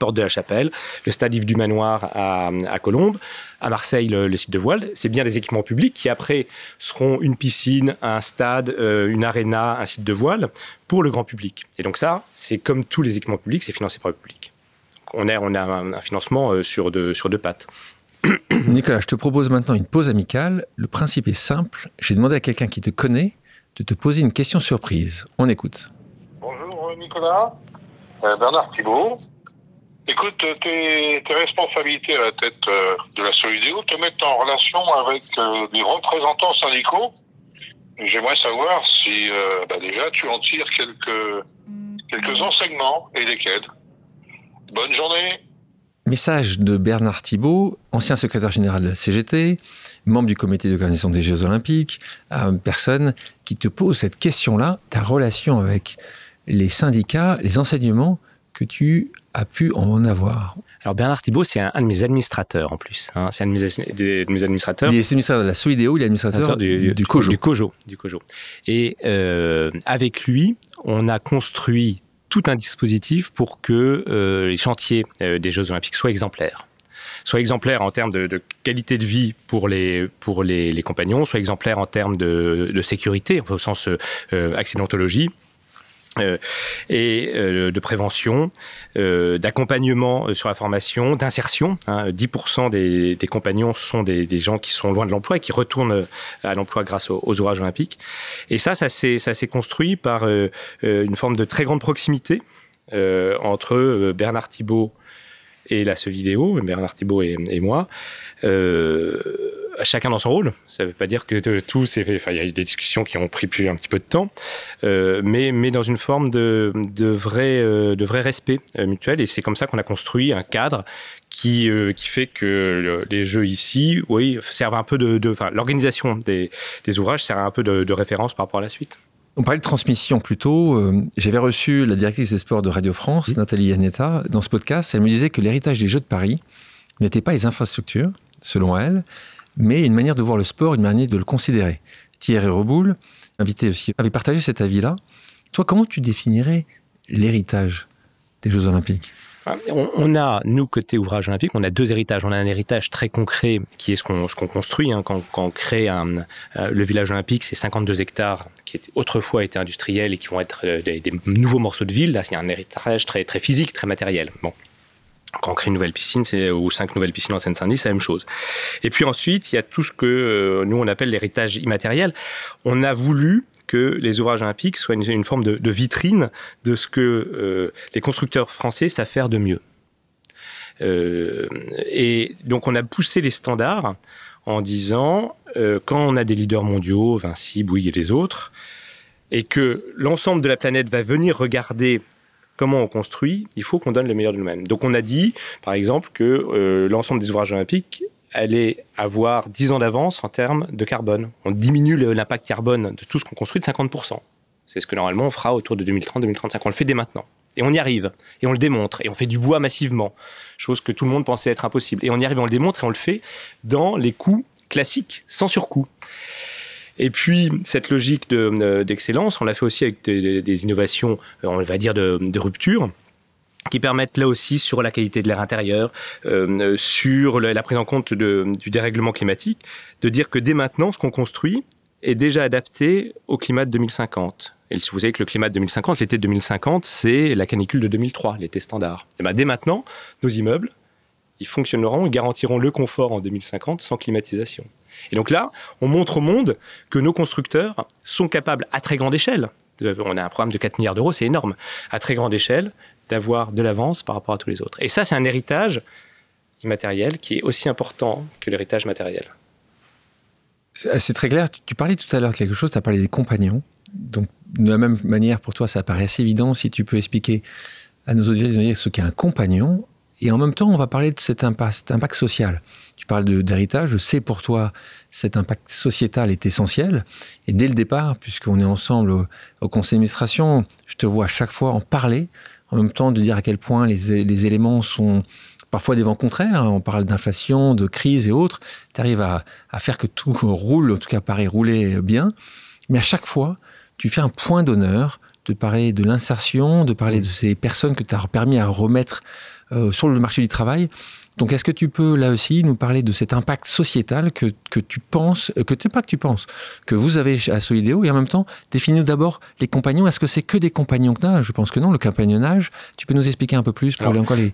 Porte de la Chapelle, le stade Yves du Manoir à, à Colombes, à Marseille le, site de voile. C'est bien des équipements publics qui après seront une piscine, un stade, euh, une aréna, un site de voile pour le grand public. Et donc ça, c'est comme tous les équipements publics, c'est financé par le public. on, a, on a un, financement euh, sur, deux, sur deux pattes. Nicolas, je te propose maintenant une pause amicale. Le principe est simple. J'ai demandé à quelqu'un qui te connaît de te poser une question surprise. On écoute. Bonjour Nicolas, euh, Bernard Thibault. Écoute, tes, responsabilités à la tête euh, de la Solidéo te mettent en relation avec euh, des représentants syndicaux. J'aimerais savoir si euh, bah déjà tu en tires quelques, quelques enseignements et lesquels. Bonne journée. Message de Bernard Thibault, ancien secrétaire général de la CGT, membre du comité d'organisation des Jeux Olympiques, une personne qui te pose cette question-là, ta relation avec les syndicats, les enseignements que tu as pu en avoir Alors Bernard Thibault, c'est un, de mes administrateurs en plus. Hein. C'est un de mes, de mes, administrateurs. Il est administrateur de la Solidéo, il est administrateur du, du, Cojo. Du Cojo. Du Cojo. Et euh, avec lui, on a construit tout un dispositif pour que euh, les chantiers euh, des Jeux Olympiques soient exemplaires soit exemplaires en termes de, qualité de vie pour les, pour les, compagnons, soit exemplaires en termes de, sécurité, au sens accidentologie, euh, et euh, de prévention, euh, d'accompagnement sur la formation, d'insertion. 10% hein. des, compagnons sont des, gens qui sont loin de l'emploi et qui retournent à l'emploi grâce aux, aux, ouvrages olympiques. Et ça, ça s'est construit par une forme de très grande proximité entre Bernard Thibault et la vidéo, Bernard Thibault et moi chacun dans son rôle. Ça ne veut pas dire que tout s'est fait. Enfin, il y a eu des discussions qui ont pris plus un petit peu de temps, euh, mais, mais dans une forme de, de, vrai, euh, de vrai respect euh, mutuel. Et c'est comme ça qu'on a construit un cadre qui, qui fait que les jeux ici, oui, servent un peu de. enfin, l'organisation des, des, ouvrages sert un peu de, de, référence par rapport à la suite. On parlait de transmission plutôt. J'avais reçu la directrice des sports de Radio France, Nathalie Yanetta, dans ce podcast. Elle me disait que l'héritage des Jeux de Paris n'était pas les infrastructures, selon elle, mais une manière de voir le sport, une manière de le considérer. Thierry Reboul, invité aussi, avait partagé cet avis-là. Toi, comment tu définirais l'héritage des Jeux Olympiques? On a, nous, côté ouvrage olympique, on a deux héritages. On a un héritage très concret qui est ce qu'on construit. Hein. Quand, on crée un, euh, le village olympique, c'est 52 hectares qui autrefois étaient industriels et qui vont être euh, des, nouveaux morceaux de ville. Là, c'est un héritage très, très physique, très matériel. Bon quand on crée une nouvelle piscine, ou cinq nouvelles piscines en Seine-Saint-Denis, c'est la même chose. Et puis ensuite, il y a tout ce que euh, nous on appelle l'héritage immatériel. On a voulu que les ouvrages olympiques soient une, forme de, vitrine de ce que euh, les constructeurs français savent faire de mieux. Euh, et donc on a poussé les standards en disant quand on a des leaders mondiaux, Vinci, Bouygues et les autres, et que l'ensemble de la planète va venir regarder comment on construit, il faut qu'on donne le meilleur de nous-mêmes. Donc on a dit, par exemple, que euh, l'ensemble des ouvrages olympiques allait avoir 10 ans d'avance en termes de carbone. On diminue l'impact carbone de tout ce qu'on construit de 50%. C'est ce que normalement on fera autour de 2030-2035. On le fait dès maintenant. Et on y arrive. Et on le démontre. Et on fait du bois massivement. Chose que tout le monde pensait être impossible. Et on y arrive, on le démontre et on le fait dans les coûts classiques, sans surcoût. Et puis, cette logique euh, d'excellence, on l'a fait aussi avec des, innovations, euh, on va dire, de, rupture qui permettent là aussi sur la qualité de l'air intérieur, euh, sur la prise en compte du dérèglement climatique, de dire que dès maintenant, ce qu'on construit est déjà adapté au climat de 2050. Et vous savez que le climat de 2050, l'été de 2050, c'est la canicule de 2003, l'été standard. Et bien dès maintenant, nos immeubles, ils fonctionneront, ils garantiront le confort en 2050 sans climatisation. Et donc là, on montre au monde que nos constructeurs sont capables, à très grande échelle, on a un programme de 4 milliards d'euros, c'est énorme, à très grande échelle, d'avoir de l'avance par rapport à tous les autres. Et ça, c'est un héritage immatériel qui est aussi important que l'héritage matériel. C'est très clair. Tu parlais tout à l'heure de quelque chose, tu as parlé des compagnons. Donc, de la même manière, pour toi, ça paraît assez évident. Si tu peux expliquer à nos auditeurs ce qu'est un compagnon. Et en même temps, on va parler de cet impact social. Tu parles d'héritage, je sais pour toi cet impact sociétal est essentiel. Et dès le départ, puisqu'on est ensemble au, conseil d'administration, je te vois à chaque fois en parler, en même temps de dire à quel point les, éléments sont parfois des vents contraires. On parle d'inflation, de crise et autres. Tu arrives à, faire que tout roule, en tout cas paraît rouler bien. Mais à chaque fois, tu fais un point d'honneur de parler de l'insertion, de parler de ces personnes que tu as permis à remettre sur le marché du travail. Donc, est-ce que tu peux là aussi nous parler de cet impact sociétal que, que tu penses, euh, que pas que tu penses, que vous avez à Solidéo et en même temps, définis-nous d'abord les compagnons. Est-ce que c'est que des compagnons que tu Je pense que non, le compagnonnage. Tu peux nous expliquer un peu plus pour encore les,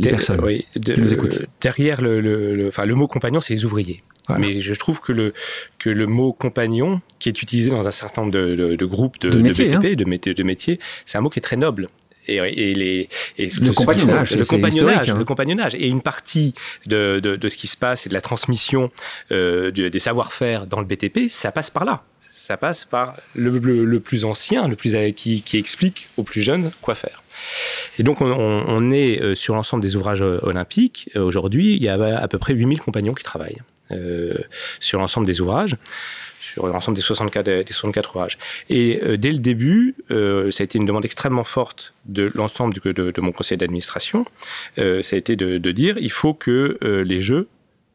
personnes oui, qui nous écoutent. Derrière le, le, enfin, le mot compagnon, c'est les ouvriers. Mais je trouve que le, que le mot compagnon, qui est utilisé dans un certain nombre de, groupes de, de, BTP, hein. de métiers, c'est un mot qui est très noble et, les, le, compagnonnage, le, compagnonnage, hein. le compagnonnage, et une partie de, de, ce qui se passe et de la transmission euh, des savoir-faire dans le BTP, ça passe par là. Ça passe par le, le, plus ancien, le plus qui, qui, explique aux plus jeunes quoi faire. Et donc, on, on est euh, sur l'ensemble des ouvrages euh, olympiques. Aujourd'hui, il y a à peu près 8000 compagnons qui travaillent. sur l'ensemble des ouvrages sur l'ensemble des 64, des 64 ouvrages. Et dès le début, ça a été une demande extrêmement forte de l'ensemble de, mon conseil d'administration. ça a été de, dire il faut que les jeux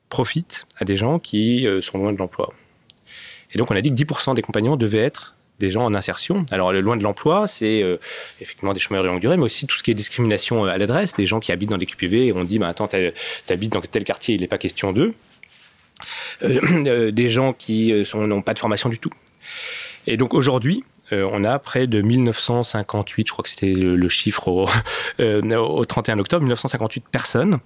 profitent à des gens qui sont loin de l'emploi. Et donc on a dit que 10% des compagnons devaient être des gens en insertion. Alors, le loin de l'emploi, c'est euh, effectivement des chômeurs de longue durée, mais aussi tout ce qui est discrimination euh, à l'adresse, des gens qui habitent dans des QPV et on dit, bah, attends, habites dans tel quartier, il n'est pas question d'eux. Euh, des gens qui n'ont pas de formation du tout. Et donc, aujourd'hui, on a près de 1958, je crois que c'était le, chiffre au, au 31 octobre, 1958 personnes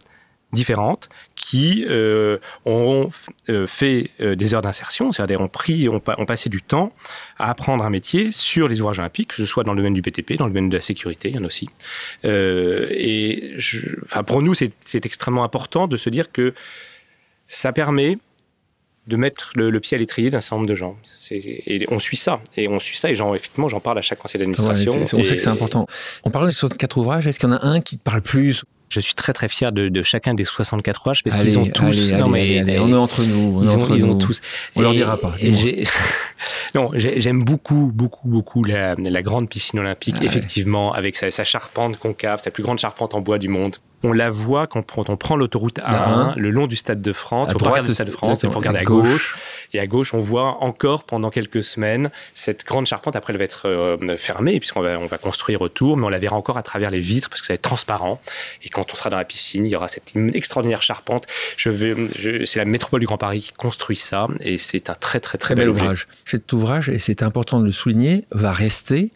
différentes qui euh, ont euh, fait euh, des heures d'insertion, c'est-à-dire ont pris, ont, passé du temps à apprendre un métier sur les ouvrages olympiques, que ce soit dans le domaine du BTP, dans le domaine de la sécurité, il y en a aussi. et pour nous, c'est extrêmement important de se dire que ça permet de mettre le, pied à l'étrier d'un certain nombre de gens. Et on suit ça. Et on suit ça. Et effectivement, j'en parle à chaque conseil d'administration. on sait que c'est important. On parle de quatre ouvrages. Est-ce qu'il y en a un qui te parle plus? Je suis très très fier de, chacun des 64 ouvrages parce qu'ils ont tous. non, mais, on est entre nous. On ils, ont, ils ont, tous. On leur dira pas. non, j'aime beaucoup, beaucoup, beaucoup la, grande piscine olympique, ah effectivement, avec sa, sa charpente concave, sa plus grande charpente en bois du monde on la voit quand on prend l'autoroute A1 le long du Stade de France. À droite du Stade de France, il faut regarder à gauche. Et à gauche, on voit encore pendant quelques semaines cette grande charpente. Après, elle va être euh, fermée puisqu'on va, on va construire autour, mais on la verra encore à travers les vitres parce que ça va être transparent. Et quand on sera dans la piscine, il y aura cette extraordinaire charpente. Je vais, c'est la métropole du Grand Paris qui construit ça et c'est un très très très, bel ouvrage. Cet ouvrage, et c'est important de le souligner, va rester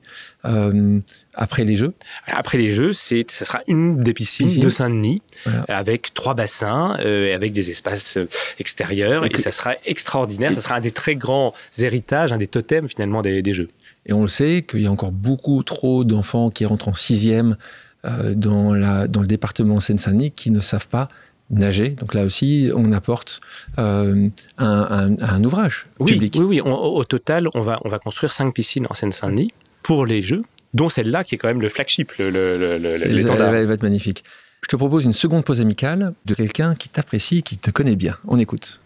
euh, après les Jeux Après les Jeux, c'est, ça sera une des piscines de Saint-Denis, avec trois bassins, euh, avec des espaces euh, extérieurs, et, ça sera extraordinaire. Ça sera un des très grands héritages, un des totems finalement des, Jeux. Et on le sait qu'il y a encore beaucoup trop d'enfants qui rentrent en sixième dans, la, dans le département Seine-Saint-Denis qui ne savent pas nager. Donc là aussi, on apporte un, un, ouvrage oui, public. Oui, oui. au total, on va, on va construire cinq piscines en Seine-Saint-Denis pour les Jeux, dont celle-là qui est quand même le flagship, le, le, elle, va être magnifique. Je te propose une seconde pause amicale de quelqu'un qui t'apprécie, qui te connaît bien. On écoute.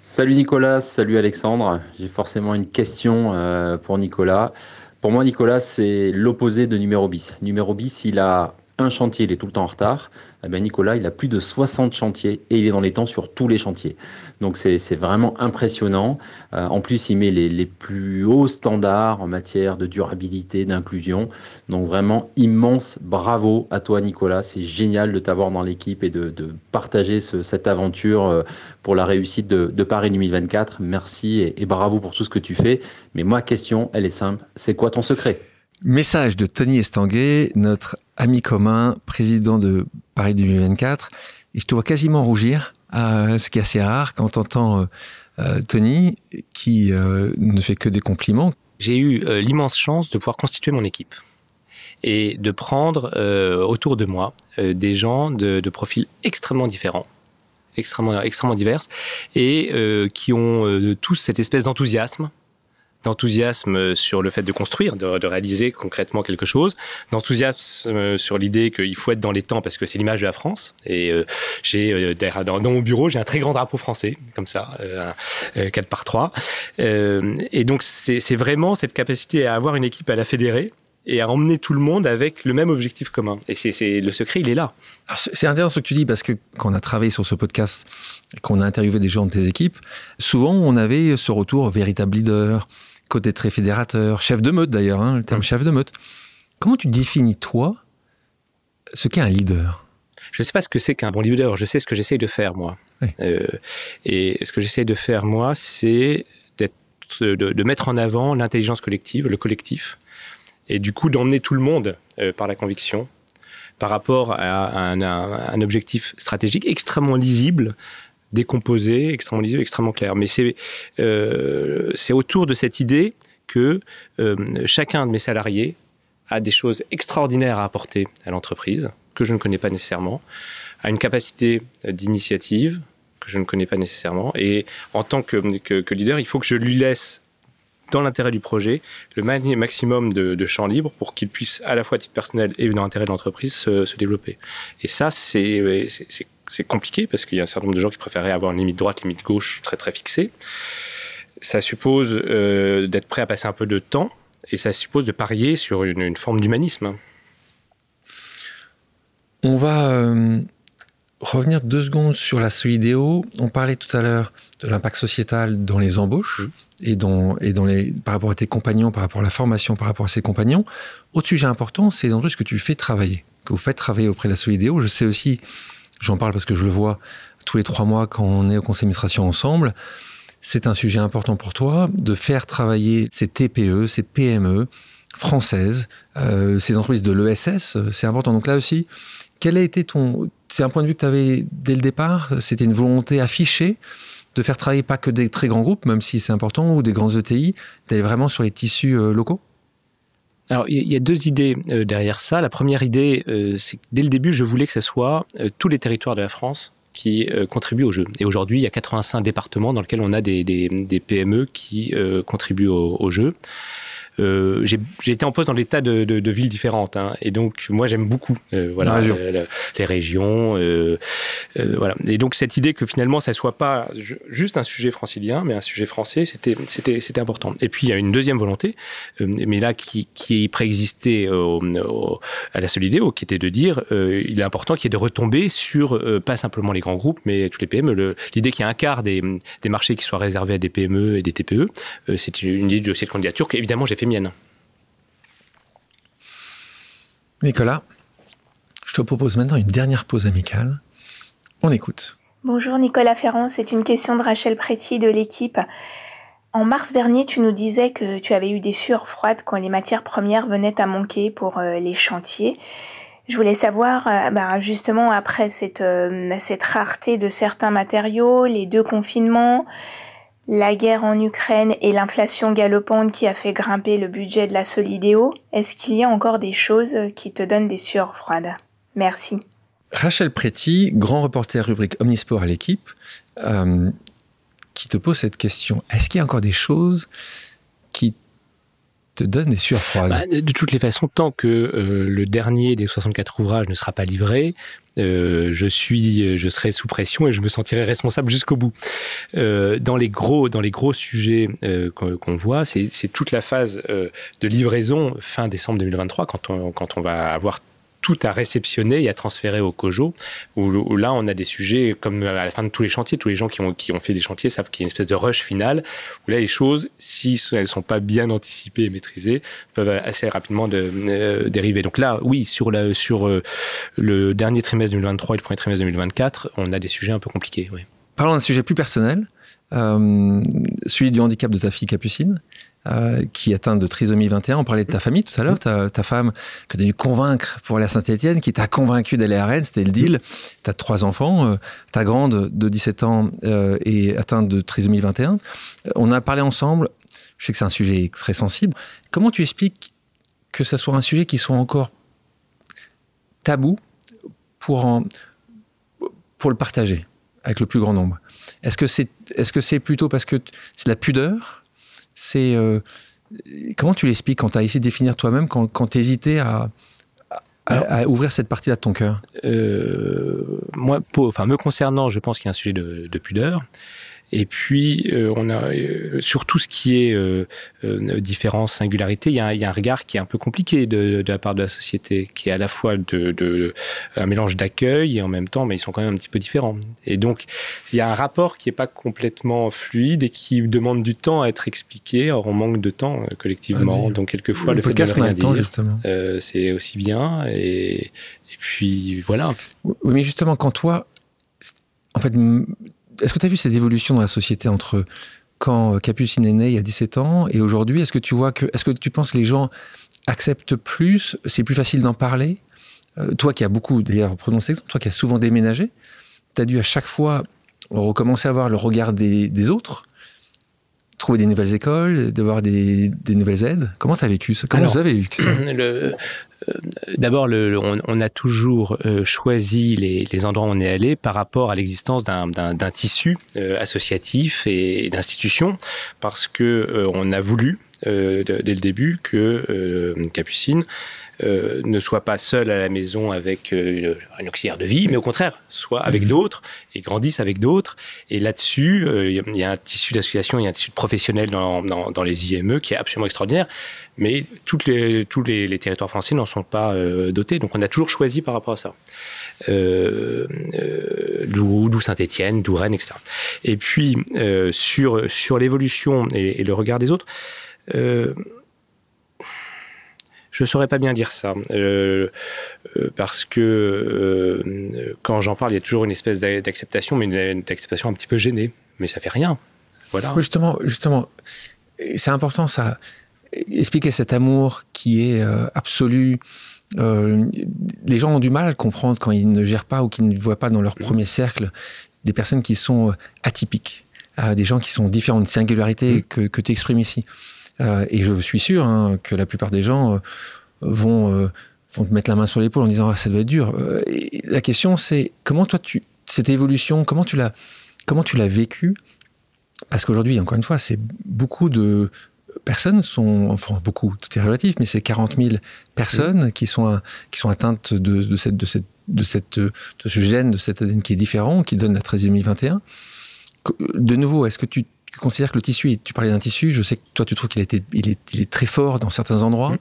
Salut Nicolas, salut Alexandre. J'ai forcément une question euh, pour Nicolas. Pour moi, Nicolas, c'est l'opposé de numéro bis. Numéro bis, il a un chantier, il est tout le temps en retard. Eh ben, Nicolas, il a plus de 60 chantiers et il est dans les temps sur tous les chantiers. Donc c'est vraiment impressionnant. Euh, en plus, il met les, les, plus hauts standards en matière de durabilité, d'inclusion. Donc vraiment immense bravo à toi, Nicolas. C'est génial de t'avoir dans l'équipe et de, partager ce, cette aventure euh, pour la réussite de, Paris 2024. Merci et bravo pour tout ce que tu fais. Mais ma question, elle est simple. C'est quoi ton secret? Message de Tony Estanguet, notre ami commun, président de Paris 2024. Et je te vois quasiment rougir, euh, ce qui est assez rare quand on entend euh, euh, Tony qui ne fait que des compliments. J'ai eu l'immense chance de pouvoir constituer mon équipe et de prendre autour de moi des gens de, profils extrêmement différents, extrêmement, extrêmement divers, et qui ont tous cette espèce d'enthousiasme d'enthousiasme sur le fait de construire, de, réaliser concrètement quelque chose, d'enthousiasme sur l'idée qu'il faut être dans les temps parce que c'est l'image de la France. Et euh, j'ai euh, dans, mon bureau, j'ai un très grand drapeau français, comme ça, euh, 4 par 3. Euh, et donc c'est vraiment cette capacité à avoir une équipe à la fédérer et à emmener tout le monde avec le même objectif commun. Et c'est le secret, il est là. C'est intéressant ce que tu dis parce que quand on a travaillé sur ce podcast, qu'on a interviewé des gens de tes équipes, souvent on avait ce retour véritable leader, côté très fédérateur, chef de meute d'ailleurs, hein, le terme chef de meute. Comment tu définis, toi, ce qu'est un leader? Je ne sais pas ce que c'est qu'un bon leader, je sais ce que j'essaye de faire, moi. Euh, et ce que j'essaye de faire, moi, c'est de, de, mettre en avant l'intelligence collective, le collectif, et du coup d'emmener tout le monde euh, par la conviction, par rapport à un, un, objectif stratégique extrêmement lisible, décomposé, extrêmement lisible, extrêmement clair. Mais c'est euh, autour de cette idée que euh, chacun de mes salariés a des choses extraordinaires à apporter à l'entreprise, que je ne connais pas nécessairement, a une capacité d'initiative que je ne connais pas nécessairement. Et en tant que, que, leader, il faut que je lui laisse dans l'intérêt du projet, le maximum de, de champ libre pour qu'il puisse, à la fois à titre personnel et dans l'intérêt de l'entreprise, se, se, développer. Et ça, c'est c'est compliqué parce qu'il y a un certain nombre de gens qui préféraient avoir une limite droite, limite gauche très très fixée. Ça suppose d'être prêt à passer un peu de temps et ça suppose de parier sur une, forme d'humanisme. On va revenir deux secondes sur la Solidéo. On parlait tout à l'heure de l'impact sociétal dans les embauches mmh. et, dans, et dans les, par rapport à tes compagnons, par rapport à la formation, par rapport à ses compagnons. Autre sujet important, c'est les entreprises que tu fais travailler, que vous faites travailler auprès de la Solidéo. Je sais aussi, j'en parle parce que je le vois tous les trois mois quand on est au conseil d'administration ensemble. C'est un sujet important pour toi de faire travailler ces TPE, ces PME françaises, euh, ces entreprises de l'ESS. C'est important. Donc là aussi, quel a été ton, c'est un point de vue que tu avais dès le départ C'était une volonté affichée de faire travailler pas que des très grands groupes, même si c'est important, ou des grands ETI, d'aller vraiment sur les tissus euh, locaux? Alors, il y a deux idées euh, derrière ça. La première idée, euh, c'est que dès le début, je voulais que ce soit tous les territoires de la France qui contribuent au jeu. Et aujourd'hui, il y a 85 départements dans lesquels on a des, PME qui contribuent au jeu. Euh, j'ai été en poste dans des tas de, villes différentes. Hein. et donc, moi, j'aime beaucoup euh, voilà, euh, les régions. voilà. Et donc, cette idée que finalement, ça ne soit pas juste un sujet francilien, mais un sujet français, c'était important. Et puis, il y a une deuxième volonté, mais là, qui, qui préexistait à la Solidéo, qui était de dire il est important qu'il y ait de retomber sur pas simplement les grands groupes, mais tous les PME. L'idée qu'il y ait un quart des, des, marchés qui soient réservés à des PME et des TPE, c'est une idée de dossier de candidature qu'évidemment, j'ai fait mienne. Nicolas, je te propose maintenant une dernière pause amicale. On écoute. Bonjour Nicolas Ferrand, c'est une question de Rachel Préti de l'équipe. En mars dernier, tu nous disais que tu avais eu des sueurs froides quand les matières premières venaient à manquer pour euh, les chantiers. Je voulais savoir, euh, bah, justement, après cette, euh, cette rareté de certains matériaux, les deux confinements, la guerre en Ukraine et l'inflation galopante qui a fait grimper le budget de la Solidéo, est-ce qu'il y a encore des choses qui te donnent des sueurs froides? Merci. Rachel Préti, grand reporter rubrique Omnisport à l'équipe, euh, qui te pose cette question. Est-ce qu'il y a encore des choses qui te donnent des sueurs froides? Bah, De toutes les façons, tant que euh, le dernier des 64 ouvrages ne sera pas livré, euh, je suis, je serai sous pression et je me sentirai responsable jusqu'au bout. Euh, dans les gros, dans les gros sujets euh, qu'on voit, c'est toute la phase de livraison fin décembre 2023 quand on, quand on va avoir tout à réceptionner et à transférer au COJO, où, là, on a des sujets comme à la fin de tous les chantiers, tous les gens qui ont, qui ont fait des chantiers savent qu'il y a une espèce de rush final, où là, les choses, si elles ne sont pas bien anticipées et maîtrisées, peuvent assez rapidement de, euh, dériver. Donc là, oui, sur, la, sur euh, le dernier trimestre 2023 et le premier trimestre 2024, on a des sujets un peu compliqués. Parlons d'un sujet plus personnel, euh, celui du handicap de ta fille Capucine. Euh, qui est atteinte de trisomie 21. On parlait de ta famille tout à l'heure, ta, femme que tu as dû convaincre pour aller à Saint-Etienne, qui t'a convaincu d'aller à Rennes, c'était le deal. Tu as trois enfants, euh, ta grande de 17 ans euh, est atteinte de trisomie 21. On a parlé ensemble, je sais que c'est un sujet très sensible. Comment tu expliques que ce soit un sujet qui soit encore tabou pour, pour le partager avec le plus grand nombre? Est-ce que c'est est -ce c'est plutôt parce que c'est la pudeur? C'est euh, comment tu l'expliques quand tu as essayé de définir toi-même, quand, quand tu hésitais à, à, ouvrir cette partie-là de ton cœur? euh, Moi, enfin, me concernant, je pense qu'il y a un sujet de, de pudeur. Et puis, euh, on a euh, sur tout ce qui est euh, différence, singularité, il y, a, il y, a, un regard qui est un peu compliqué de, de, la part de la société, qui est à la fois de, de un mélange d'accueil et en même temps, mais ils sont quand même un petit peu différents. Et donc, il y a un rapport qui n'est pas complètement fluide et qui demande du temps à être expliqué. Or, on manque de temps collectivement. donc, quelquefois, le, fait de rien dire, c'est aussi bien. Et, et puis, voilà. Oui, mais justement, quand toi, en fait, est-ce que tu as vu cette évolution dans la société entre quand Capucine est né il y a 17 ans et aujourd'hui Est-ce que tu vois que, est-ce que tu penses que les gens acceptent plus C'est plus facile d'en parler? Euh, Toi qui as beaucoup, d'ailleurs, prenons exemple, toi qui as souvent déménagé, tu as dû à chaque fois recommencer à avoir le regard des, autres trouver des nouvelles écoles, d'avoir des, nouvelles aides? Comment tu as vécu ça? Comment vous avez vécu ça? euh, d'abord, on, a toujours euh, choisi les, endroits où on est allé par rapport à l'existence d'un tissu euh, associatif et, d'institutions, parce que on a voulu dès le début que Capucine ne soit pas seul à la maison avec un auxiliaire de vie, mais au contraire, soit avec mmh. d'autres et grandisse avec d'autres. Et là-dessus, il y a un tissu d'association, il y a un tissu de professionnels dans, dans, les IME qui est absolument extraordinaire. Mais toutes les, tous les, territoires français n'en sont pas dotés. Donc on a toujours choisi par rapport à ça. Euh, d'où Saint-Étienne, d'où Rennes, etc. Et puis sur, sur l'évolution et, le regard des autres, euh, je ne saurais pas bien dire ça, euh, euh, parce que quand j'en parle, il y a toujours une espèce d'acceptation, mais une, acceptation un petit peu gênée. Mais ça fait rien. Voilà. Justement, justement, c'est important ça. Expliquer cet amour qui est absolu. les gens ont du mal à comprendre quand ils ne gèrent pas ou qu'ils ne voient pas dans leur mmh. premier cercle des personnes qui sont atypiques, des gens qui sont différents, une singularité mmh. que, que tu exprimes ici. Euh, et je suis sûr hein, que la plupart des gens euh, vont, euh, vont te mettre la main sur l'épaule en disant ah, ça doit être dur. la question c'est comment toi cette évolution comment tu l'as comment tu l'as vécu? Parce qu'aujourd'hui encore une fois c'est beaucoup de personnes sont, enfin beaucoup, tout est relatif, mais c'est 40 000 personnes qui, sont, qui sont atteintes de, cette, de, cette, de, cette, de ce gène, de cet ADN qui est différent, qui donne la 13 2021. De nouveau, est-ce que tu considères que le tissu, tu parlais d'un tissu, je sais que toi tu trouves qu'il il est, il est très fort dans certains endroits. Mm.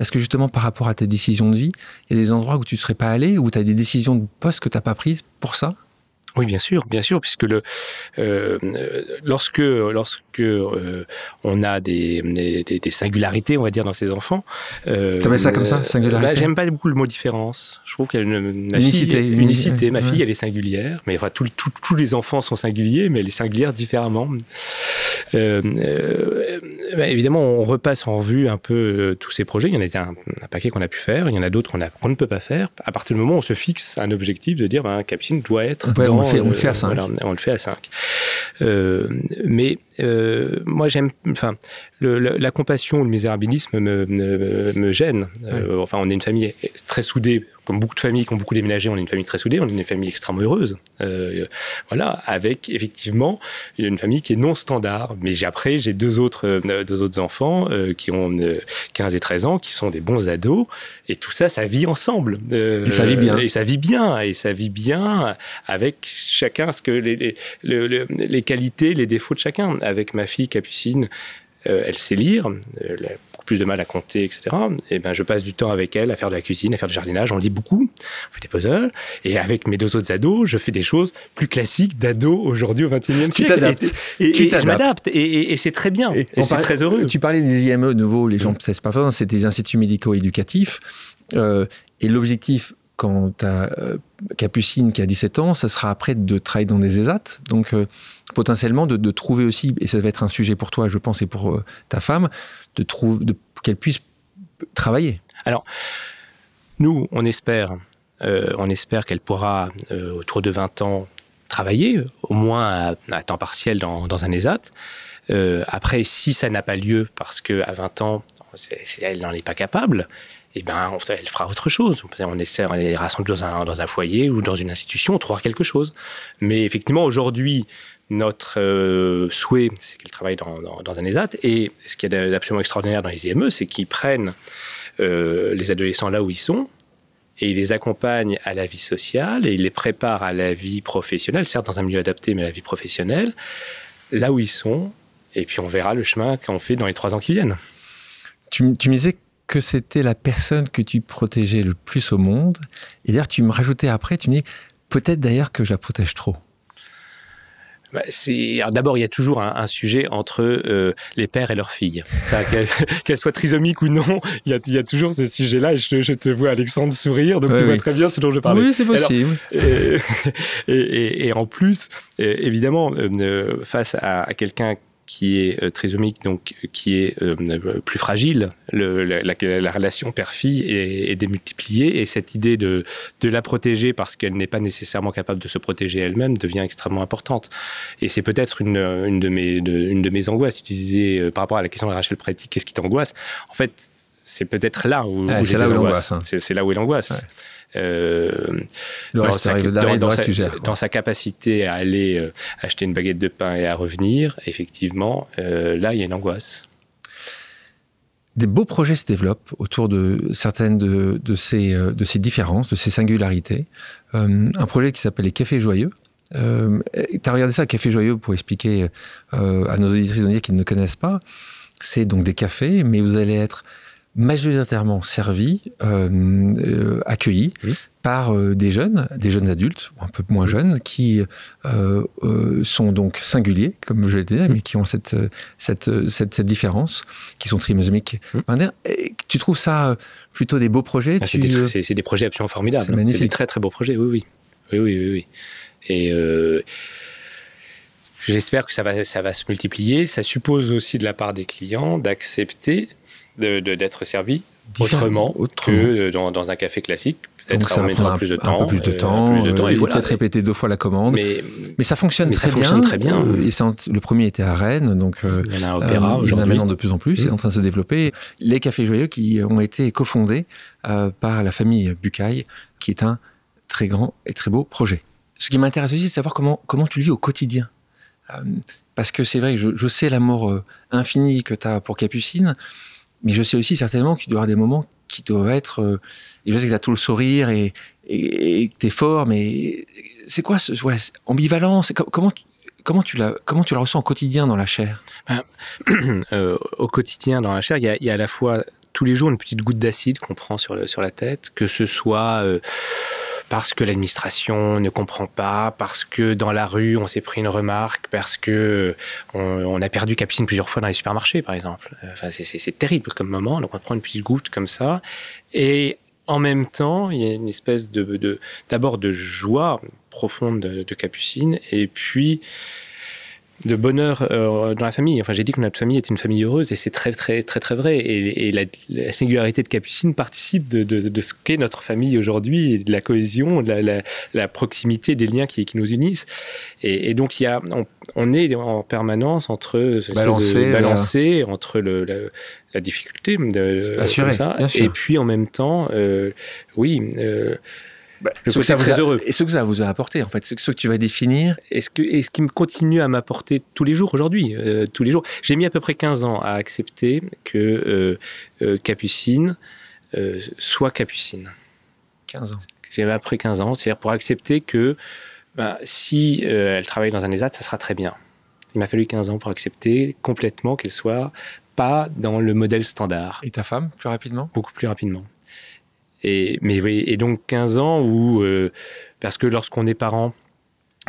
Est-ce que justement par rapport à tes décisions de vie, il y a des endroits où tu ne serais pas allé, où tu as des décisions de poste que tu n'as pas prises pour ça? Oui, bien sûr, bien sûr, puisque le, euh, lorsque, lorsque euh, on a des, des, singularités, on va dire, dans ses enfants. Euh, tu ça comme ça, euh, singularité bah, J'aime pas beaucoup le mot différence. Je trouve a une unicité. unicité. Ma fille, elle est singulière, mais enfin, tous les enfants sont singuliers, mais elle est singulière différemment. Bah, évidemment, on repasse en revue un peu tous ces projets. Il y en a un, un paquet qu'on a pu faire, il y en a d'autres qu'on ne peut pas faire. À partir du moment où on se fixe un objectif de dire, ben, Capucine doit être dans on, le fait, on le fait à 5. on le fait à 5. Euh, mais euh, moi, j'aime. Enfin, la compassion ou le misérabilisme me, me, gêne. Euh, enfin, on est une famille très soudée, comme beaucoup de familles qui ont beaucoup déménagé, on est une famille très soudée, on est une famille extrêmement heureuse. Euh, voilà, avec effectivement une famille qui est non standard. Mais après, j'ai deux autres, deux autres enfants qui ont 15 et 13 ans, qui sont des bons ados, et tout ça, ça vit ensemble. et ça vit bien. Et ça vit bien, et ça vit bien avec chacun ce que les, les, les, les qualités, les défauts de chacun avec ma fille Capucine, euh, elle sait lire, plus de mal à compter, etc. Et ben, je passe du temps avec elle à faire de la cuisine, à faire du jardinage. On lit beaucoup, on fait des puzzles. Et avec mes deux autres ados, je fais des choses plus classiques d'ados aujourd'hui au XXIe siècle. Et, et, je m'adapte. Et, c'est très bien. Et, c'est très heureux. Tu parlais des IME, de nouveau, les gens, c'est pas c'est des instituts médico-éducatifs. Euh, et l'objectif, quand tu as euh, Capucine qui a 17 ans, ça sera après de travailler dans des ESAT. Donc, potentiellement de, trouver aussi, et ça va être un sujet pour toi, je pense, et pour euh, ta femme, de de, qu'elle puisse travailler. Alors, nous, on espère, euh, on espère qu'elle pourra, euh, autour de 20 ans, travailler, au moins à, temps partiel dans, un ESAT. après, si ça n'a pas lieu, parce qu'à 20 ans, elle n'en est pas capable, eh ben, elle fera autre chose. On essaie, on les rassemble dans un, dans un foyer ou dans une institution, on trouvera quelque chose. Mais effectivement, aujourd'hui, notre euh, souhait, c'est qu'ils travaillent dans, dans, un ESAT. Et ce qui est absolument extraordinaire dans les IME, c'est qu'ils prennent euh, les adolescents là où ils sont et ils les accompagnent à la vie sociale et ils les préparent à la vie professionnelle, certes dans un milieu adapté, mais à la vie professionnelle, là où ils sont. Et puis on verra le chemin qu'on fait dans les trois ans qui viennent. Tu, tu me disais que c'était la personne que tu protégeais le plus au monde. Et d'ailleurs, tu me rajoutais après, tu me dis peut-être d'ailleurs que je la protège trop. Bah, d'abord il y a toujours un, sujet entre euh, les pères et leurs filles. Qu'elles soient trisomiques ou non, il y a, toujours ce sujet-là. Et je, te vois Alexandre sourire, donc tu vois très bien ce dont je parlais. Oui, c'est possible. et, en plus, euh, évidemment, euh, face à, à quelqu'un qui est euh, trisomique, donc qui est euh, plus fragile. la, relation père-fille est, démultipliée et cette idée de, de la protéger parce qu'elle n'est pas nécessairement capable de se protéger elle-même devient extrêmement importante. Et c'est peut-être une, une, de mes, une de mes angoisses. Tu disais euh, par rapport à la question de Rachel Preti, qu'est-ce qui t'angoisse? En fait, c'est peut-être là où, ah, où l'angoisse. C'est là où est l'angoisse. Euh, dans, sa, capacité à aller euh, acheter une baguette de pain et à revenir, effectivement, euh, là, il y a une angoisse. des beaux projets se développent autour de certaines de, de, ces, euh, de ces différences, de ces singularités. Euh, un projet qui s'appelle les Cafés Joyeux. Euh, tu as regardé ça, Café Joyeux, pour expliquer euh, à nos auditrices qui ne connaissent pas. C'est donc des cafés, mais vous allez être majoritairement servis, euh, accueillis Oui. par euh, des jeunes, des jeunes adultes, un peu moins jeunes, qui euh, euh, sont donc singuliers, comme je l'ai dit, mais qui ont cette, cette, cette, cette différence, qui sont trisomiques. Mm. Et Tu trouves ça plutôt des beaux projets Ah, c'est des, c'est- c'est des projets absolument formidables. c'est. C'est magnifique. des très très beaux projets, oui, oui. Oui, oui, oui. oui. Et euh, j'espère que ça va, ça va se multiplier. Ça suppose aussi de la part des clients d'accepter de- de- d'être servis différents- autrement, autrement. que dans, dans un café classique. Donc ça va prendre un, plus de un temps. peu plus de euh, temps, de euh, voilà. peut-être répéter deux fois la commande. Mais, Mais ça fonctionne mais ça très fonctionne bien. très bien. Euh, et le premier était à Rennes, donc euh, il y en a un euh, opéra il y en a maintenant de plus en plus. C'est en train de se développer. Les cafés joyeux qui ont été cofondés par la famille Bucaille, qui est un très grand et très beau projet. Ce qui m'intéresse aussi, c'est de savoir comment, comment tu le vis au quotidien. Parce que c'est vrai que je, je sais l'amour infini que tu as pour Capucine, mais je sais aussi certainement qu'il y avoir des moments qui doivent être. euh, je sais que tu as tout le sourire et, et, que tu es fort, mais c'est quoi ce co- comment, tu- la, ressens au quotidien dans la chair? Euh, au quotidien dans la chair, il y, a, à la fois tous les jours une petite goutte d'acide qu'on prend sur la tête, que ce soit euh, parce que l'administration ne comprend pas, parce que dans la rue on s'est pris une remarque, parce que euh, on, a perdu Capucine plusieurs fois dans les supermarchés, par exemple. Enfin, c'est- terrible comme moment. Donc on prend une petite goutte comme ça, et en même temps, il y a une espèce de, d'abord de joie profonde de, de Capucine, et puis de bonheur euh, dans la famille. Enfin, j'ai dit que notre famille était une famille heureuse et c'est très, très, très, très vrai. Et, et la, la singularité de Capucine participe de, de, de ce qu'est notre famille aujourd'hui, de la cohésion, de la, la, la proximité des liens qui, qui nous unissent. Et, et donc, il y a, on, on est en permanence entre espèce de- Balancer, balancer entre le, la, la difficulté de Assuré, ça, et puis en même temps, euh, oui. Euh, que côté ça vous très a- heureux. Et ce que ça vous a apporté, en fait, ce que, ce que tu vas définir. Et ce, que, et ce qui me continue à m'apporter tous les jours aujourd'hui, euh, tous les jours. J'ai mis à peu près 15 ans à accepter que euh, euh, Capucine soit Capucine. 15 ans. J'ai après 15 ans, c'est-à-dire pour accepter que ben, si elle travaille dans un ESAT, ça sera très bien. Il m'a fallu 15 ans pour accepter complètement qu'elle soit pas dans le modèle standard Et ta femme, plus rapidement? Beaucoup plus rapidement. Et, mais, et donc 15 ans où, euh, parce que lorsqu'on est parent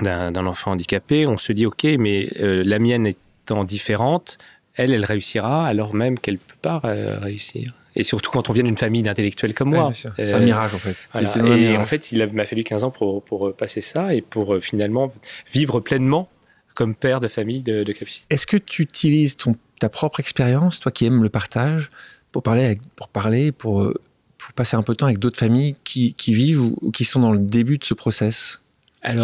d'un enfant handicapé, on se dit, OK, mais euh, la mienne étant différente, elle, elle réussira alors même qu'elle ne peut pas euh, réussir. Et surtout quand on vient d'une famille d'intellectuels comme moi. C'est un mirage, en fait. voilà. Et mirage. en fait, il m'a fallu 15 ans pour, pour passer ça et pour finalement vivre pleinement comme père de famille de, de Capucine. Est-ce que tu utilises ton, ta propre expérience, toi qui aimes le partage, pour parler, avec- pour, parler pour, pour passer un peu de temps avec d'autres familles qui, qui vivent ou, ou qui sont dans le début de ce process,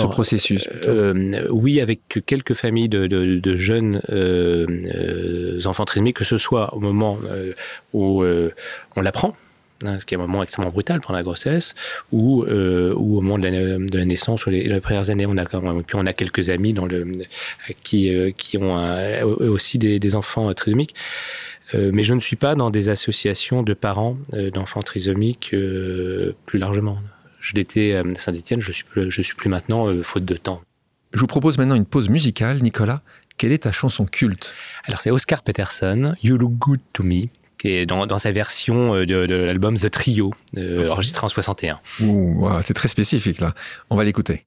ce processus plutôt Euh, oui, avec quelques familles de, de- de jeunes euh, euh, enfants trisomiques, que ce soit au moment euh, où euh, on l'apprend, hein, ce qui est un moment extrêmement brutal pendant la grossesse, ou, euh, ou au moment de la, de la naissance ou les, les premières années. On a, puis on a quelques amis dans le, qui, euh, qui ont un- aussi des, des enfants trisomiques. Euh, mais je ne suis pas dans des associations de parents euh, d'enfants trisomiques euh, plus largement. Je l'étais à Saint-Etienne, je suis plus, je suis plus maintenant, euh, faute de temps. Je vous propose maintenant une pause musicale. Nicolas, quelle est ta chanson culte? Alors c'est Oscar Peterson, You Look Good to Me, qui est dans, dans sa version de, de l'album The Trio, euh, enregistré en 61. Ouh, wow, C'est très spécifique là. On va l'écouter.